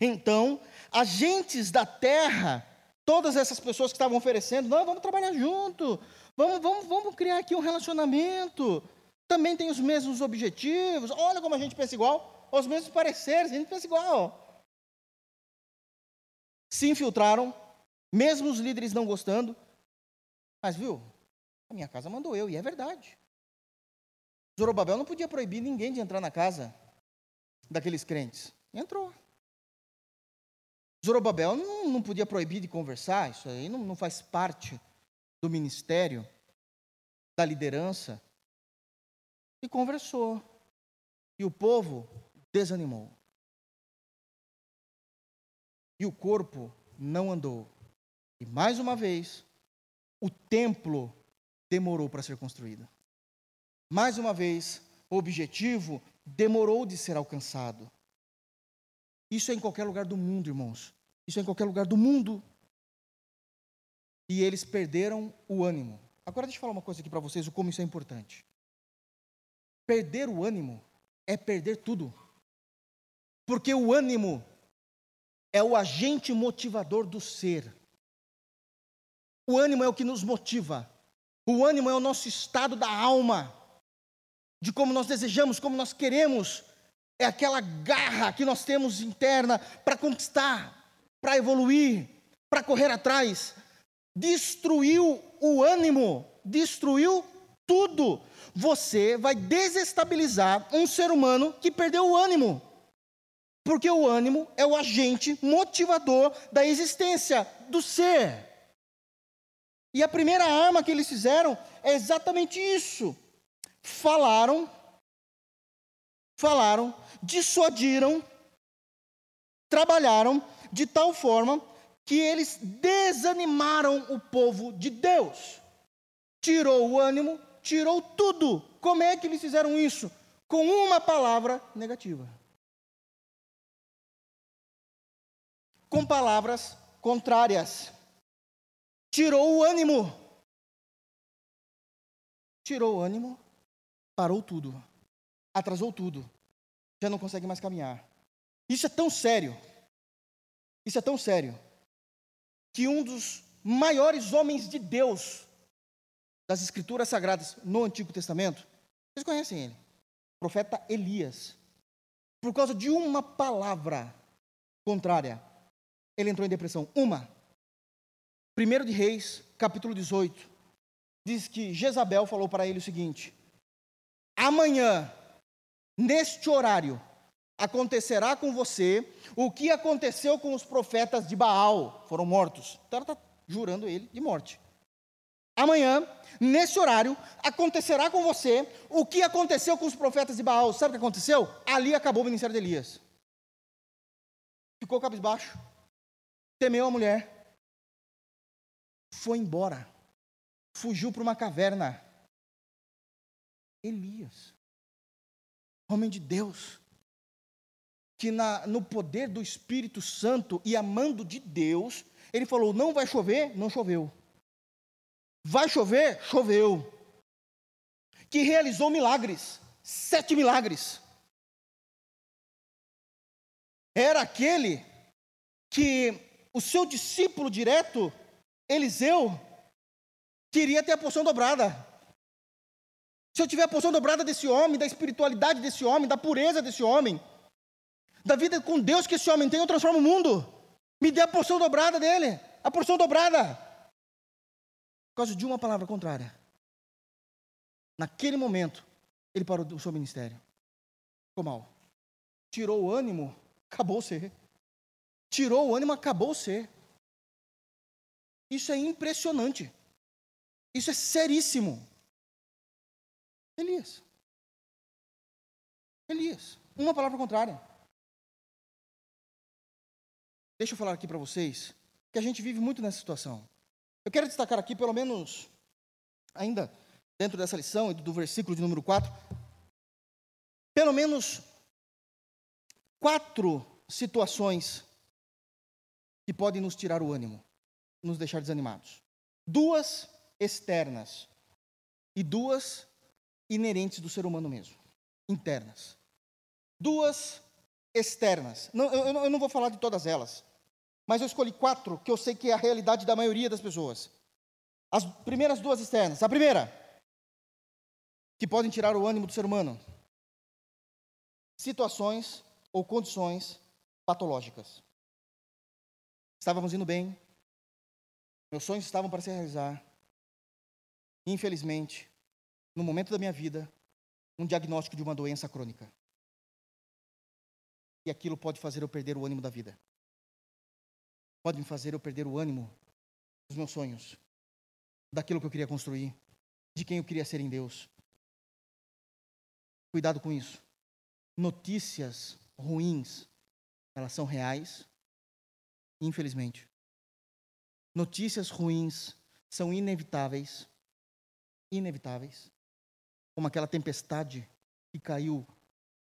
Então, agentes da terra, todas essas pessoas que estavam oferecendo, não, vamos trabalhar junto, vamos, vamos, vamos criar aqui um relacionamento. Também tem os mesmos objetivos. Olha como a gente pensa igual, os mesmos pareceres, a gente pensa igual. Se infiltraram, mesmo os líderes não gostando, mas viu, a minha casa mandou eu, e é verdade. Zorobabel não podia proibir ninguém de entrar na casa daqueles crentes. Entrou. Zorobabel não, não podia proibir de conversar, isso aí não, não faz parte do ministério, da liderança. E conversou. E o povo desanimou. E o corpo não andou. E mais uma vez, o templo demorou para ser construída. Mais uma vez, o objetivo demorou de ser alcançado. Isso é em qualquer lugar do mundo, irmãos. Isso é em qualquer lugar do mundo. E eles perderam o ânimo. Agora deixa eu falar uma coisa aqui para vocês, o como isso é importante. Perder o ânimo é perder tudo. Porque o ânimo é o agente motivador do ser. O ânimo é o que nos motiva. O ânimo é o nosso estado da alma, de como nós desejamos, como nós queremos. É aquela garra que nós temos interna para conquistar, para evoluir, para correr atrás. Destruiu o ânimo, destruiu tudo. Você vai desestabilizar um ser humano que perdeu o ânimo. Porque o ânimo é o agente motivador da existência, do ser. E a primeira arma que eles fizeram é exatamente isso. Falaram, falaram, dissuadiram trabalharam de tal forma que eles desanimaram o povo de Deus. Tirou o ânimo, tirou tudo. Como é que eles fizeram isso? Com uma palavra negativa. Com palavras contrárias. Tirou o ânimo. Tirou o ânimo, parou tudo, atrasou tudo, já não consegue mais caminhar. Isso é tão sério, isso é tão sério, que um dos maiores homens de Deus das Escrituras Sagradas no Antigo Testamento, vocês conhecem ele, o profeta Elias, por causa de uma palavra contrária, ele entrou em depressão. Uma. Primeiro de Reis, capítulo 18, diz que Jezabel falou para ele o seguinte: Amanhã, neste horário, acontecerá com você o que aconteceu com os profetas de Baal, foram mortos. Então ela está jurando ele de morte. Amanhã, nesse horário, acontecerá com você o que aconteceu com os profetas de Baal. Sabe o que aconteceu? Ali acabou o ministério de Elias. Ficou cabisbaixo, temeu a mulher, foi embora, fugiu para uma caverna. Elias, homem de Deus, que na, no poder do Espírito Santo e amando de Deus, ele falou: não vai chover, não choveu. Vai chover, choveu. Que realizou milagres, sete milagres. Era aquele que o seu discípulo direto, Eliseu, queria ter a porção dobrada. Se eu tiver a porção dobrada desse homem, da espiritualidade desse homem, da pureza desse homem, da vida com Deus que esse homem tem, eu transformo o mundo. Me dê a porção dobrada dele, a porção dobrada. Por causa de uma palavra contrária. Naquele momento, ele parou o seu ministério. Ficou mal. Tirou o ânimo, acabou ser. Tirou o ânimo, acabou ser. Isso é impressionante. Isso é seríssimo. Elias. Elias. Uma palavra contrária. Deixa eu falar aqui para vocês que a gente vive muito nessa situação. Eu quero destacar aqui, pelo menos, ainda dentro dessa lição e do versículo de número 4, pelo menos quatro situações que podem nos tirar o ânimo, nos deixar desanimados. Duas externas e duas inerentes do ser humano mesmo, internas. Duas externas. Não, eu, eu não vou falar de todas elas, mas eu escolhi quatro que eu sei que é a realidade da maioria das pessoas. As primeiras duas externas. A primeira, que podem tirar o ânimo do ser humano. Situações ou condições patológicas. Estávamos indo bem, meus sonhos estavam para se realizar. Infelizmente, no momento da minha vida, um diagnóstico de uma doença crônica e aquilo pode fazer eu perder o ânimo da vida. Pode me fazer eu perder o ânimo dos meus sonhos, daquilo que eu queria construir, de quem eu queria ser em Deus. Cuidado com isso. Notícias ruins, elas são reais, infelizmente. Notícias ruins são inevitáveis, inevitáveis, como aquela tempestade que caiu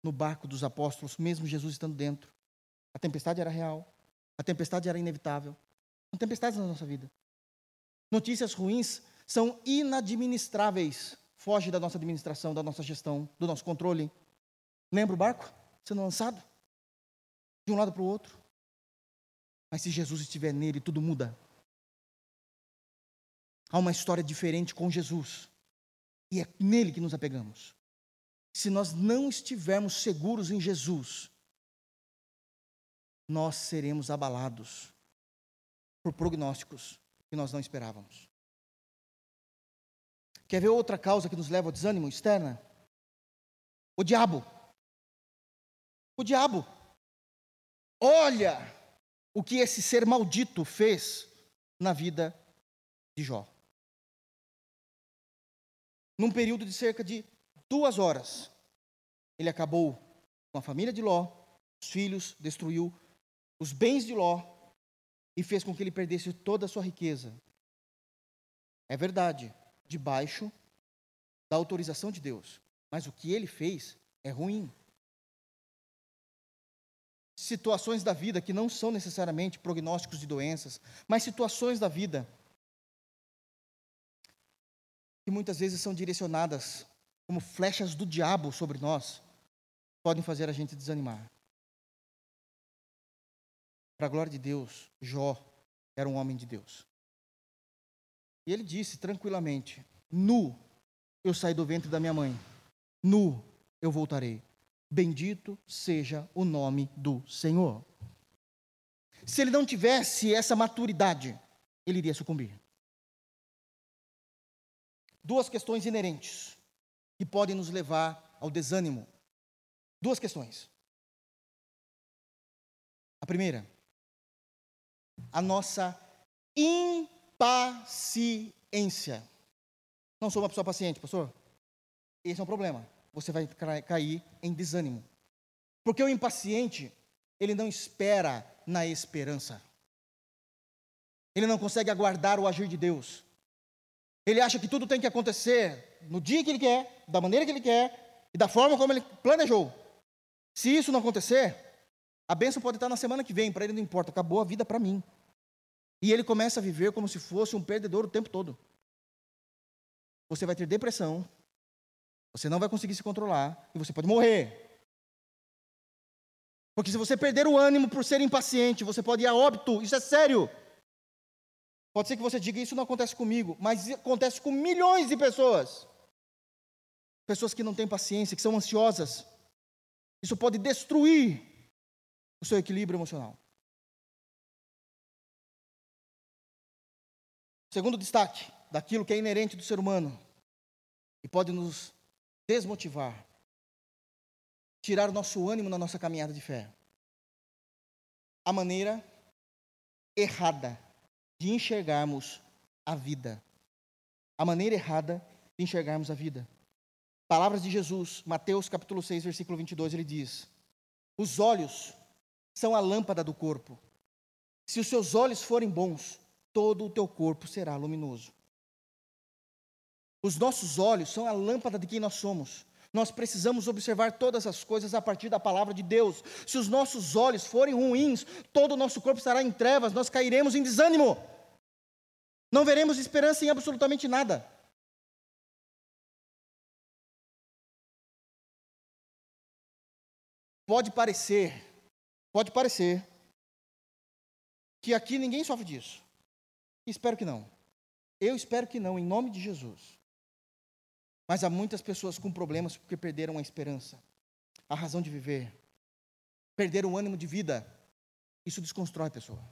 no barco dos apóstolos, mesmo Jesus estando dentro. A tempestade era real, a tempestade era inevitável. São tempestades na nossa vida. Notícias ruins são inadministráveis. Foge da nossa administração, da nossa gestão, do nosso controle. Lembra o barco sendo lançado de um lado para o outro? Mas se Jesus estiver nele, tudo muda. Há uma história diferente com Jesus. E é nele que nos apegamos se nós não estivermos seguros em Jesus, nós seremos abalados por prognósticos que nós não esperávamos. Quer ver outra causa que nos leva ao desânimo externa? O diabo. O diabo. Olha o que esse ser maldito fez na vida de Jó. Num período de cerca de duas horas, ele acabou com a família de Ló, os filhos, destruiu os bens de Ló e fez com que ele perdesse toda a sua riqueza. É verdade, debaixo da autorização de Deus, mas o que ele fez é ruim. Situações da vida que não são necessariamente prognósticos de doenças, mas situações da vida que muitas vezes são direcionadas como flechas do diabo sobre nós, podem fazer a gente desanimar. Para a glória de Deus, Jó era um homem de Deus. E ele disse tranquilamente: Nu eu saí do ventre da minha mãe, nu eu voltarei. Bendito seja o nome do Senhor. Se ele não tivesse essa maturidade, ele iria sucumbir. Duas questões inerentes que podem nos levar ao desânimo. Duas questões. A primeira, a nossa impaciência. Não sou uma pessoa paciente, pastor. Esse é um problema. Você vai cair em desânimo. Porque o impaciente, ele não espera na esperança. Ele não consegue aguardar o agir de Deus. Ele acha que tudo tem que acontecer no dia que ele quer, da maneira que ele quer e da forma como ele planejou. Se isso não acontecer, a bênção pode estar na semana que vem, para ele não importa, acabou a vida para mim. E ele começa a viver como se fosse um perdedor o tempo todo. Você vai ter depressão, você não vai conseguir se controlar e você pode morrer. Porque se você perder o ânimo por ser impaciente, você pode ir a óbito, isso é sério. Pode ser que você diga isso não acontece comigo, mas acontece com milhões de pessoas. Pessoas que não têm paciência, que são ansiosas. Isso pode destruir o seu equilíbrio emocional. Segundo destaque, daquilo que é inerente do ser humano e pode nos desmotivar, tirar o nosso ânimo na nossa caminhada de fé. A maneira errada de enxergarmos a vida. A maneira errada de enxergarmos a vida. Palavras de Jesus, Mateus capítulo 6, versículo 22, ele diz: Os olhos são a lâmpada do corpo. Se os seus olhos forem bons, todo o teu corpo será luminoso. Os nossos olhos são a lâmpada de quem nós somos. Nós precisamos observar todas as coisas a partir da palavra de Deus. Se os nossos olhos forem ruins, todo o nosso corpo estará em trevas, nós cairemos em desânimo. Não veremos esperança em absolutamente nada. Pode parecer, pode parecer, que aqui ninguém sofre disso. Espero que não. Eu espero que não, em nome de Jesus. Mas há muitas pessoas com problemas porque perderam a esperança, a razão de viver, perderam o ânimo de vida. Isso desconstrói a pessoa.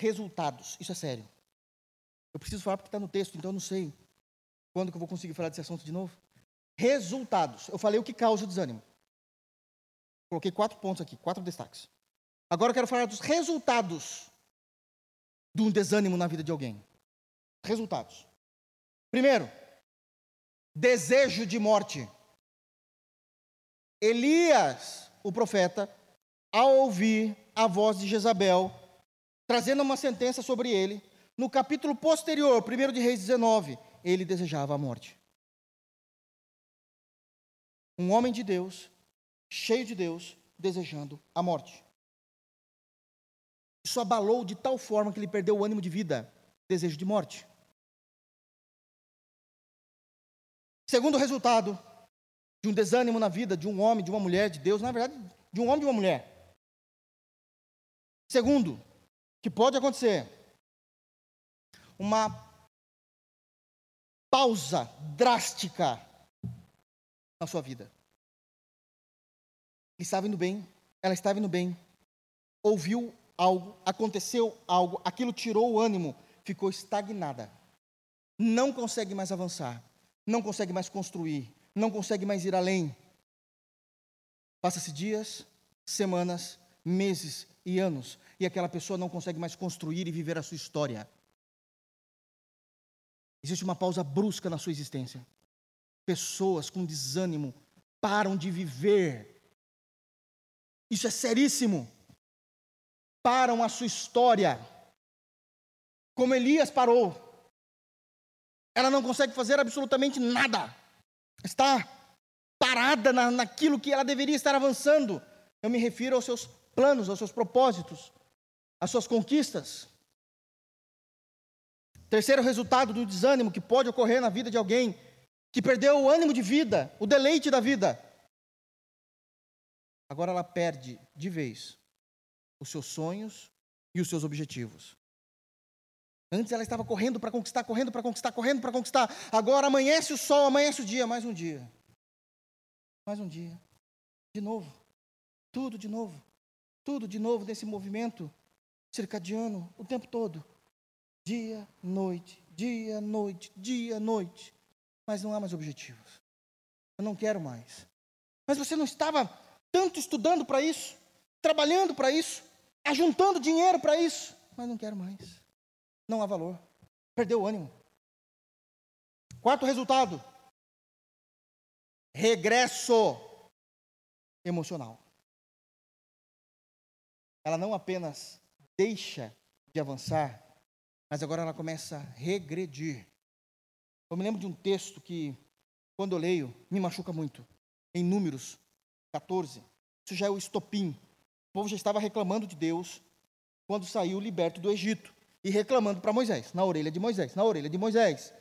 Resultados, isso é sério. Eu preciso falar porque está no texto, então eu não sei quando que eu vou conseguir falar desse assunto de novo. Resultados. Eu falei o que causa o desânimo. Coloquei quatro pontos aqui, quatro destaques. Agora eu quero falar dos resultados de um desânimo na vida de alguém. Resultados. Primeiro, desejo de morte. Elias, o profeta, ao ouvir a voz de Jezabel, trazendo uma sentença sobre ele, no capítulo posterior, 1 de Reis 19, ele desejava a morte. Um homem de Deus, cheio de Deus, desejando a morte. Isso abalou de tal forma que ele perdeu o ânimo de vida, desejo de morte. Segundo resultado de um desânimo na vida de um homem, de uma mulher, de Deus, na verdade, de um homem e de uma mulher. Segundo, que pode acontecer, uma pausa drástica na sua vida. Ele estava indo bem, ela estava indo bem, ouviu algo, aconteceu algo, aquilo tirou o ânimo, ficou estagnada. Não consegue mais avançar, não consegue mais construir, não consegue mais ir além. Passa-se dias, semanas, meses e anos, e aquela pessoa não consegue mais construir e viver a sua história. Existe uma pausa brusca na sua existência. Pessoas com desânimo param de viver. Isso é seríssimo. Param a sua história. Como Elias parou. Ela não consegue fazer absolutamente nada. Está parada na, naquilo que ela deveria estar avançando. Eu me refiro aos seus planos, aos seus propósitos, às suas conquistas. Terceiro resultado do desânimo que pode ocorrer na vida de alguém que perdeu o ânimo de vida, o deleite da vida. Agora ela perde de vez os seus sonhos e os seus objetivos. Antes ela estava correndo para conquistar, correndo para conquistar, correndo para conquistar. Agora amanhece o sol, amanhece o dia, mais um dia. Mais um dia. De novo. Tudo de novo. Tudo de novo nesse movimento circadiano o tempo todo. Dia, noite, dia, noite, dia, noite. Mas não há mais objetivos. Eu não quero mais. Mas você não estava tanto estudando para isso, trabalhando para isso, ajuntando dinheiro para isso, mas não quero mais. Não há valor. Perdeu o ânimo. Quarto resultado: regresso emocional. Ela não apenas deixa de avançar, mas agora ela começa a regredir. Eu me lembro de um texto que, quando eu leio, me machuca muito. Em Números 14. Isso já é o estopim. O povo já estava reclamando de Deus quando saiu liberto do Egito. E reclamando para Moisés, na orelha de Moisés, na orelha de Moisés.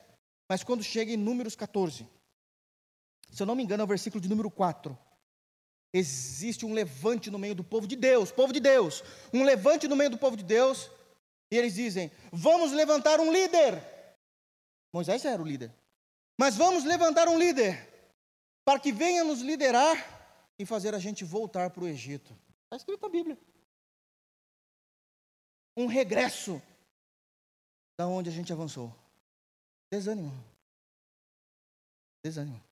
Mas quando chega em Números 14, se eu não me engano, é o versículo de número 4. Existe um levante no meio do povo de Deus, povo de Deus, um levante no meio do povo de Deus, e eles dizem: Vamos levantar um líder. Moisés era o líder. Mas vamos levantar um líder para que venha nos liderar e fazer a gente voltar para o Egito. Está escrito na Bíblia. Um regresso da onde a gente avançou. Desânimo. Desânimo.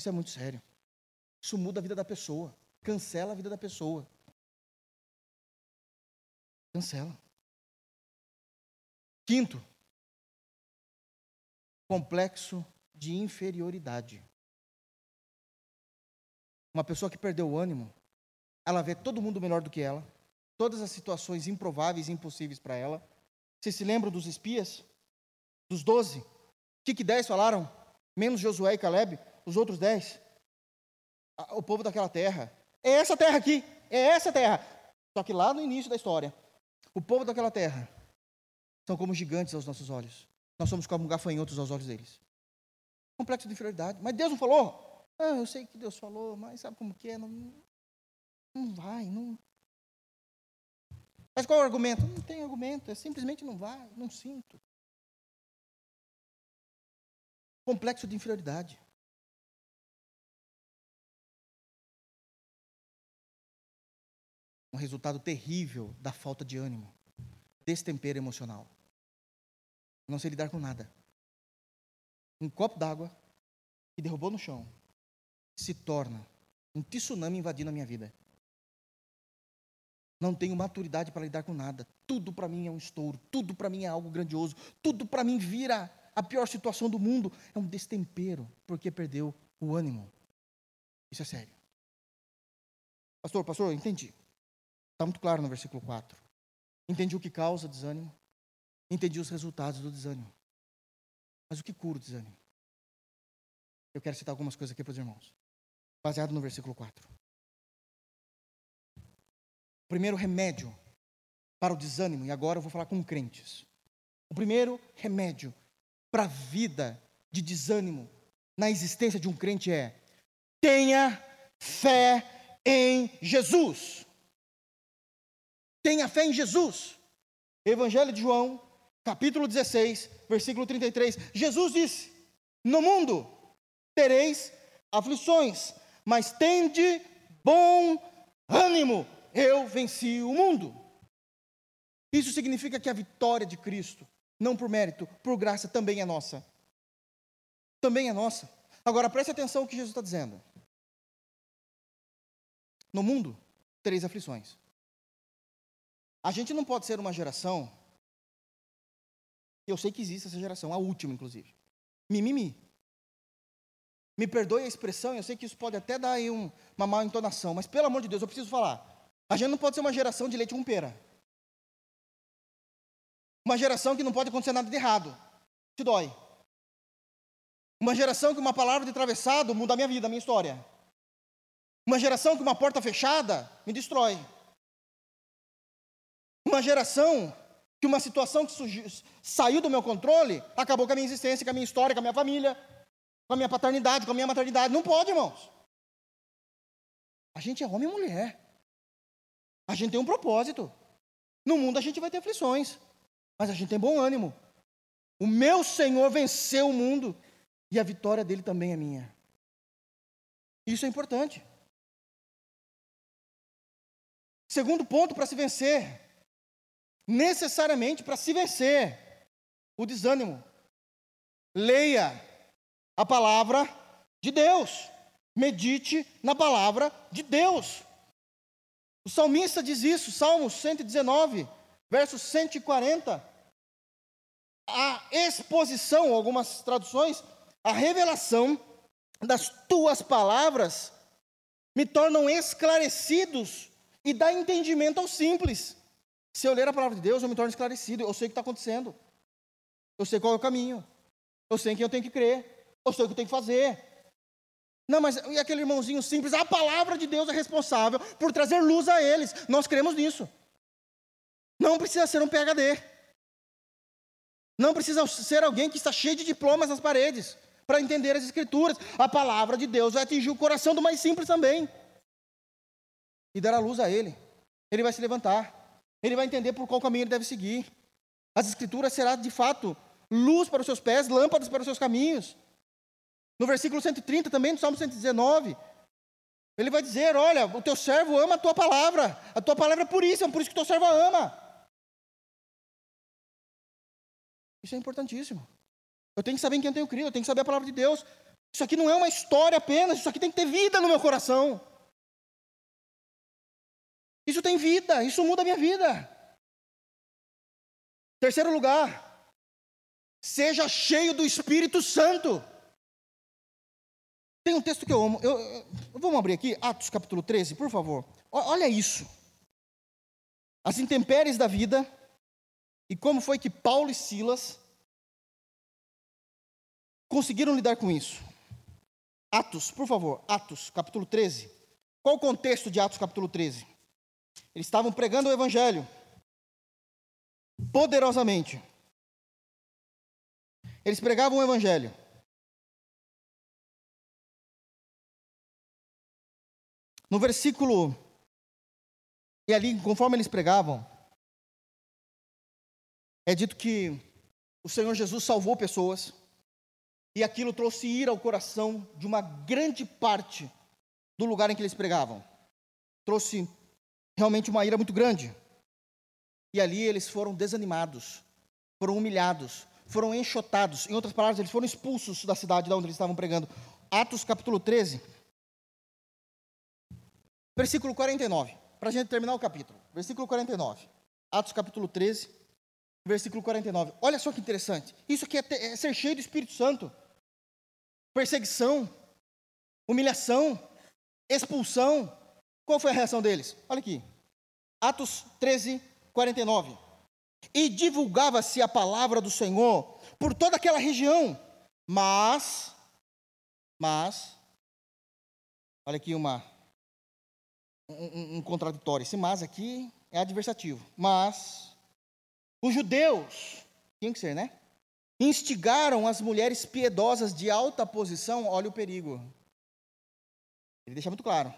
Isso é muito sério. Isso muda a vida da pessoa. Cancela a vida da pessoa. Cancela. Quinto, complexo de inferioridade. Uma pessoa que perdeu o ânimo, ela vê todo mundo melhor do que ela, todas as situações improváveis e impossíveis para ela. Vocês se lembram dos espias? Dos doze? O que, que dez falaram? Menos Josué e Caleb, os outros dez. O povo daquela terra. É essa terra aqui, é essa terra. Só que lá no início da história, o povo daquela terra são como gigantes aos nossos olhos. Nós somos como gafanhotos aos olhos deles. Complexo de inferioridade. Mas Deus não falou? Ah, eu sei que Deus falou, mas sabe como que é? Não, não vai, não. Mas qual é o argumento? Não tem argumento, é simplesmente não vai, não sinto. Complexo de inferioridade. Um resultado terrível da falta de ânimo, destempero emocional. Não sei lidar com nada. Um copo d'água que derrubou no chão se torna um tsunami invadindo a minha vida. Não tenho maturidade para lidar com nada. Tudo para mim é um estouro, tudo para mim é algo grandioso, tudo para mim vira a pior situação do mundo. É um destempero, porque perdeu o ânimo. Isso é sério. Pastor, pastor, entendi. Está muito claro no versículo 4. Entendi o que causa desânimo. Entendi os resultados do desânimo. Mas o que cura o desânimo? Eu quero citar algumas coisas aqui para os irmãos. Baseado no versículo 4. O primeiro remédio para o desânimo, e agora eu vou falar com crentes. O primeiro remédio para a vida de desânimo na existência de um crente é: tenha fé em Jesus. Tenha fé em Jesus. Evangelho de João, capítulo 16, versículo 33. Jesus disse: No mundo tereis aflições, mas tende bom ânimo. Eu venci o mundo. Isso significa que a vitória de Cristo, não por mérito, por graça, também é nossa. Também é nossa. Agora preste atenção no que Jesus está dizendo. No mundo tereis aflições. A gente não pode ser uma geração. Eu sei que existe essa geração, a última, inclusive. Mimimi. Me perdoe a expressão, eu sei que isso pode até dar aí um, uma má entonação, mas pelo amor de Deus, eu preciso falar. A gente não pode ser uma geração de leite com pera. Uma geração que não pode acontecer nada de errado. Te dói. Uma geração que uma palavra de atravessado muda a minha vida, a minha história. Uma geração que uma porta fechada me destrói. Uma geração que uma situação que surgiu, saiu do meu controle acabou com a minha existência, com a minha história, com a minha família, com a minha paternidade, com a minha maternidade. Não pode, irmãos. A gente é homem e mulher. A gente tem um propósito. No mundo a gente vai ter aflições, mas a gente tem bom ânimo. O meu Senhor venceu o mundo e a vitória dele também é minha. Isso é importante. Segundo ponto para se vencer, necessariamente para se vencer o desânimo. Leia a palavra de Deus. Medite na palavra de Deus. O salmista diz isso, Salmo 119, verso 140. A exposição, algumas traduções, a revelação das tuas palavras me tornam esclarecidos e dá entendimento ao simples. Se eu ler a palavra de Deus, eu me torno esclarecido, eu sei o que está acontecendo. Eu sei qual é o caminho. Eu sei em quem eu tenho que crer. Eu sei o que eu tenho que fazer. Não, mas e aquele irmãozinho simples? A palavra de Deus é responsável por trazer luz a eles. Nós cremos nisso. Não precisa ser um PhD. Não precisa ser alguém que está cheio de diplomas nas paredes para entender as Escrituras. A palavra de Deus vai atingir o coração do mais simples também e dará luz a ele. Ele vai se levantar. Ele vai entender por qual caminho ele deve seguir. As Escrituras será de fato luz para os seus pés, lâmpadas para os seus caminhos. No versículo 130 também, no Salmo 119, ele vai dizer: Olha, o teu servo ama a tua palavra, a tua palavra é puríssima, por isso que o teu servo a ama. Isso é importantíssimo. Eu tenho que saber em quem eu tenho crido, eu tenho que saber a palavra de Deus. Isso aqui não é uma história apenas, isso aqui tem que ter vida no meu coração. Isso tem vida, isso muda a minha vida. Terceiro lugar, seja cheio do Espírito Santo. Tem um texto que eu amo. Eu, eu, vamos abrir aqui, Atos capítulo 13, por favor. Olha isso. As intempéries da vida e como foi que Paulo e Silas conseguiram lidar com isso. Atos, por favor, Atos capítulo 13. Qual o contexto de Atos capítulo 13? Eles estavam pregando o evangelho poderosamente. Eles pregavam o evangelho. No versículo, e ali, conforme eles pregavam, é dito que o Senhor Jesus salvou pessoas, e aquilo trouxe ira ao coração de uma grande parte do lugar em que eles pregavam. Trouxe realmente uma ira muito grande. E ali eles foram desanimados, foram humilhados, foram enxotados. Em outras palavras, eles foram expulsos da cidade de onde eles estavam pregando. Atos capítulo 13, versículo 49, para a gente terminar o capítulo. Versículo 49. Atos capítulo 13, versículo 49. Olha só que interessante. Isso aqui é, ter, é ser cheio do Espírito Santo. Perseguição, humilhação, expulsão. Qual foi a reação deles? Olha aqui. Atos 13, 49. E divulgava-se a palavra do Senhor por toda aquela região, mas, mas, olha aqui uma, um, um contraditório. Esse mas aqui é adversativo. Mas, os judeus, tinha que ser, né? Instigaram as mulheres piedosas de alta posição, olha o perigo. Ele deixa muito claro.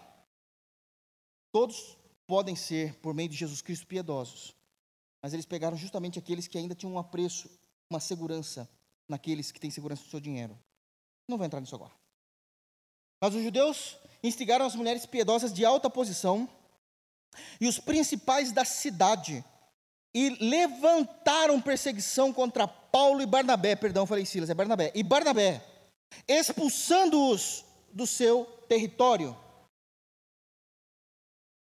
Todos podem ser, por meio de Jesus Cristo, piedosos. Mas eles pegaram justamente aqueles que ainda tinham um apreço, uma segurança naqueles que têm segurança do seu dinheiro. Não vou entrar nisso agora. Mas os judeus instigaram as mulheres piedosas de alta posição e os principais da cidade e levantaram perseguição contra Paulo e Barnabé, perdão, falei Silas, é Barnabé, e Barnabé, expulsando-os do seu território.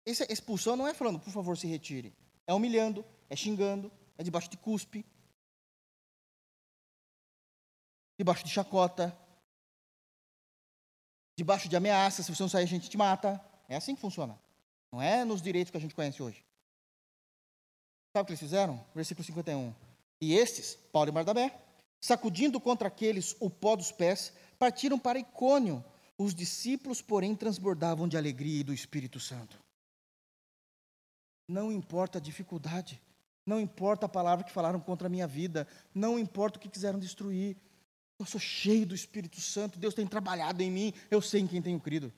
Essa expulsão não é falando, por favor, se retire. É humilhando, é xingando, é debaixo de cuspe, debaixo de chacota. debaixo de ameaça, se você não sair, a gente te mata. É assim que funciona. Não é nos direitos que a gente conhece hoje. Sabe o que eles fizeram? Versículo 51. E estes, Paulo e Barnabé, sacudindo contra aqueles o pó dos pés, partiram para Icônio. Os discípulos, porém, transbordavam de alegria e do Espírito Santo. Não importa a dificuldade, não importa a palavra que falaram contra a minha vida, não importa o que quiseram destruir. Eu sou cheio do Espírito Santo, Deus tem trabalhado em mim, eu sei em quem tenho crido.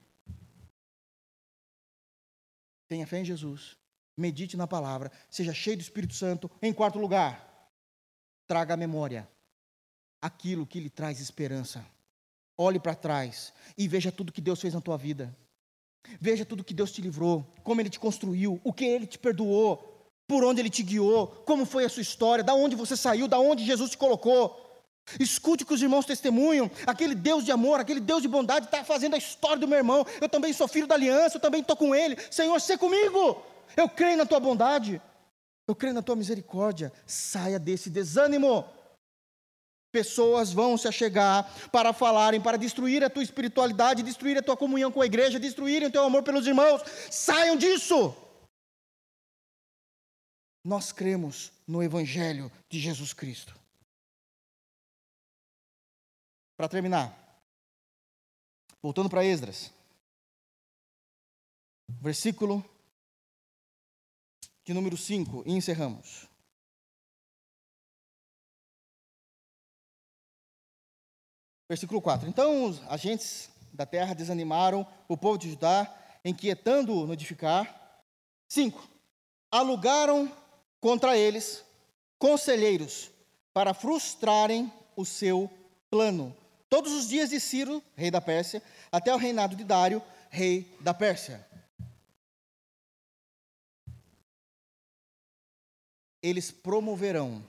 Tenha fé em Jesus, medite na palavra, seja cheio do Espírito Santo. Em quarto lugar, traga à memória aquilo que lhe traz esperança. Olhe para trás e veja tudo que Deus fez na tua vida. Veja tudo que Deus te livrou, como Ele te construiu, o que Ele te perdoou, por onde Ele te guiou, como foi a sua história, da onde você saiu, da onde Jesus te colocou. Escute o que os irmãos testemunham. Aquele Deus de amor, aquele Deus de bondade está fazendo a história do meu irmão. Eu também sou filho da aliança, eu também estou com ele. Senhor, seja comigo. Eu creio na tua bondade. Eu creio na tua misericórdia. Saia desse desânimo. Pessoas vão se achegar para falarem, para destruir a tua espiritualidade, destruir a tua comunhão com a igreja, destruírem o teu amor pelos irmãos. Saiam disso. Nós cremos no Evangelho de Jesus Cristo. Para terminar, voltando para Esdras, versículo de número 5, e encerramos. Versículo 4. Então os agentes da terra desanimaram o povo de Judá, inquietando-o no edificar. 5. Alugaram contra eles conselheiros para frustrarem o seu plano todos os dias de Ciro, rei da Pérsia, até o reinado de Dário, rei da Pérsia. Eles promoverão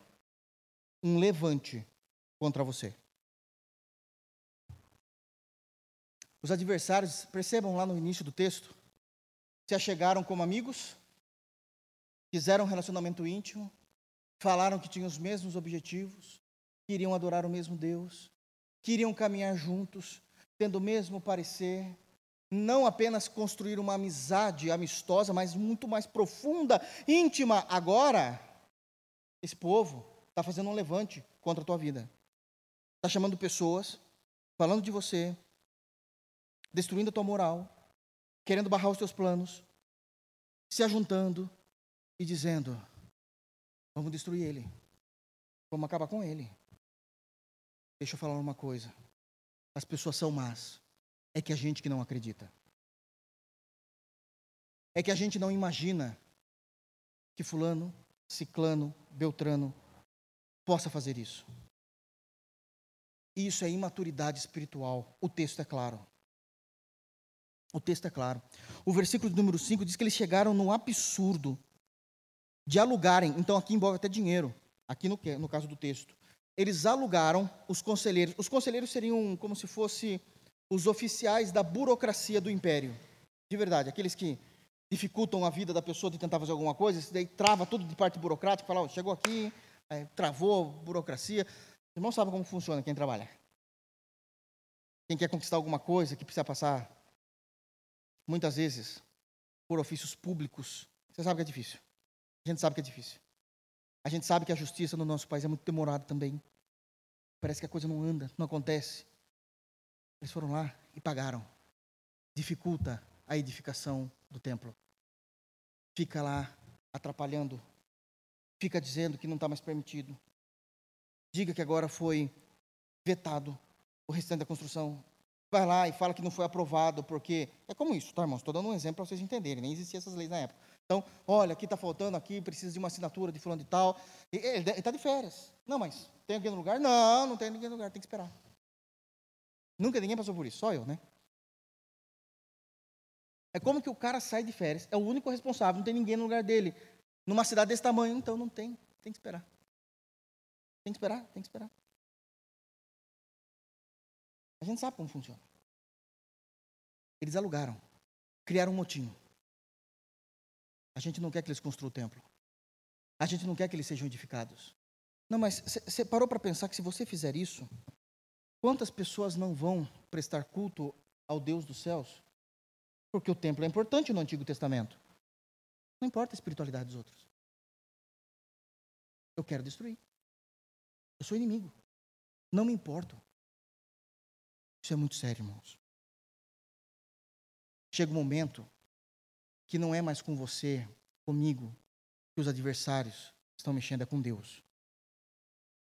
um levante contra você. Os adversários, percebam lá no início do texto, se achegaram como amigos, fizeram um relacionamento íntimo, falaram que tinham os mesmos objetivos, queriam adorar o mesmo Deus, queriam caminhar juntos, tendo o mesmo parecer, não apenas construir uma amizade amistosa, mas muito mais profunda, íntima. Agora, esse povo está fazendo um levante contra a tua vida. Está chamando pessoas, falando de você, destruindo a tua moral, querendo barrar os teus planos, se ajuntando e dizendo: vamos destruir ele, vamos acabar com ele. Deixa eu falar uma coisa. As pessoas são más. É que a gente que não acredita. É que a gente não imagina que fulano, ciclano, beltrano possa fazer isso. Isso é imaturidade espiritual. O texto é claro. O texto é claro. O versículo número 5 diz que eles chegaram no absurdo de alugarem, então aqui envolve até dinheiro, aqui no, no caso do texto, eles alugaram os conselheiros. Os conselheiros seriam como se fossem os oficiais da burocracia do império. De verdade, aqueles que dificultam a vida da pessoa de tentar fazer alguma coisa, isso daí trava tudo de parte burocrática, fala, oh, chegou aqui, é, travou a burocracia. Os irmãos sabem como funciona quem trabalha. Quem quer conquistar alguma coisa, que precisa passar, muitas vezes, por ofícios públicos, você sabe que é difícil. A gente sabe que é difícil. A gente sabe que a justiça no nosso país é muito demorada também. Parece que a coisa não anda, não acontece. Eles foram lá e pagaram. Dificulta a edificação do templo. Fica lá atrapalhando. Fica dizendo que não está mais permitido. Diga que agora foi vetado o restante da construção. Vai lá e fala que não foi aprovado, porque. É como isso, tá, irmãos? Estou dando um exemplo para vocês entenderem. Nem existiam essas leis na época. Então, olha, aqui está faltando, aqui precisa de uma assinatura de fulano de tal. Ele está de férias. Não, mas tem alguém no lugar? Não, não tem ninguém no lugar, tem que esperar. Nunca ninguém passou por isso, só eu, né? É como que o cara sai de férias, é o único responsável, não tem ninguém no lugar dele. Numa cidade desse tamanho, então não tem, tem que esperar. Tem que esperar, tem que esperar. A gente sabe como funciona. Eles alugaram, criaram um motim. A gente não quer que eles construam o templo. A gente não quer que eles sejam edificados. Não, mas você parou para pensar que se você fizer isso, quantas pessoas não vão prestar culto ao Deus dos céus? Porque o templo é importante no Antigo Testamento. Não importa a espiritualidade dos outros. Eu quero destruir. Eu sou inimigo. Não me importo. Isso é muito sério, irmãos. Chega um momento que não é mais com você, comigo, que os adversários estão mexendo, é com Deus.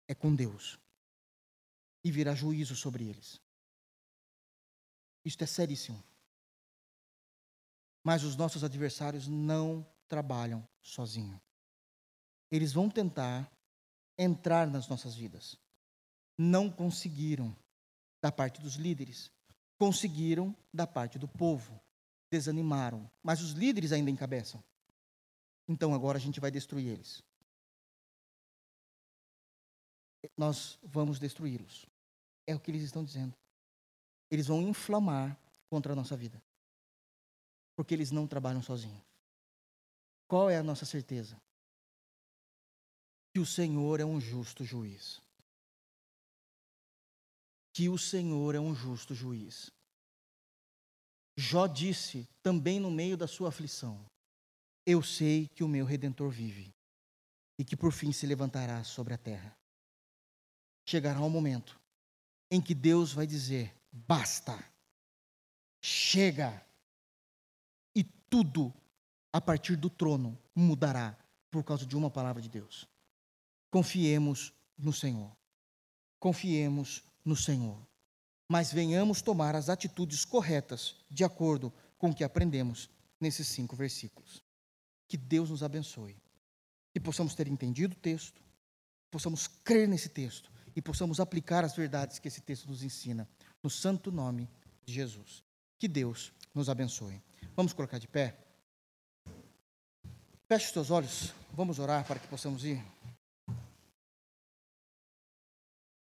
É com Deus. E virá juízo sobre eles. Isto é seríssimo. Mas os nossos adversários não trabalham sozinhos. Eles vão tentar entrar nas nossas vidas. Não conseguiram da parte dos líderes, conseguiram da parte do povo. Desanimaram, mas os líderes ainda encabeçam. Então agora a gente vai destruir eles. Nós vamos destruí-los. É o que eles estão dizendo. Eles vão inflamar contra a nossa vida. Porque eles não trabalham sozinhos. Qual é a nossa certeza? Que o Senhor é um justo juiz. Que o Senhor é um justo juiz. Jó disse, também no meio da sua aflição: Eu sei que o meu redentor vive e que por fim se levantará sobre a terra. Chegará um momento em que Deus vai dizer: basta, chega, e tudo a partir do trono mudará por causa de uma palavra de Deus. Confiemos no Senhor. Confiemos no Senhor. Mas venhamos tomar as atitudes corretas de acordo com o que aprendemos nesses cinco versículos. Que Deus nos abençoe. Que possamos ter entendido o texto, possamos crer nesse texto e possamos aplicar as verdades que esse texto nos ensina, no santo nome de Jesus. Que Deus nos abençoe. Vamos colocar de pé? Feche os teus olhos, vamos orar para que possamos ir.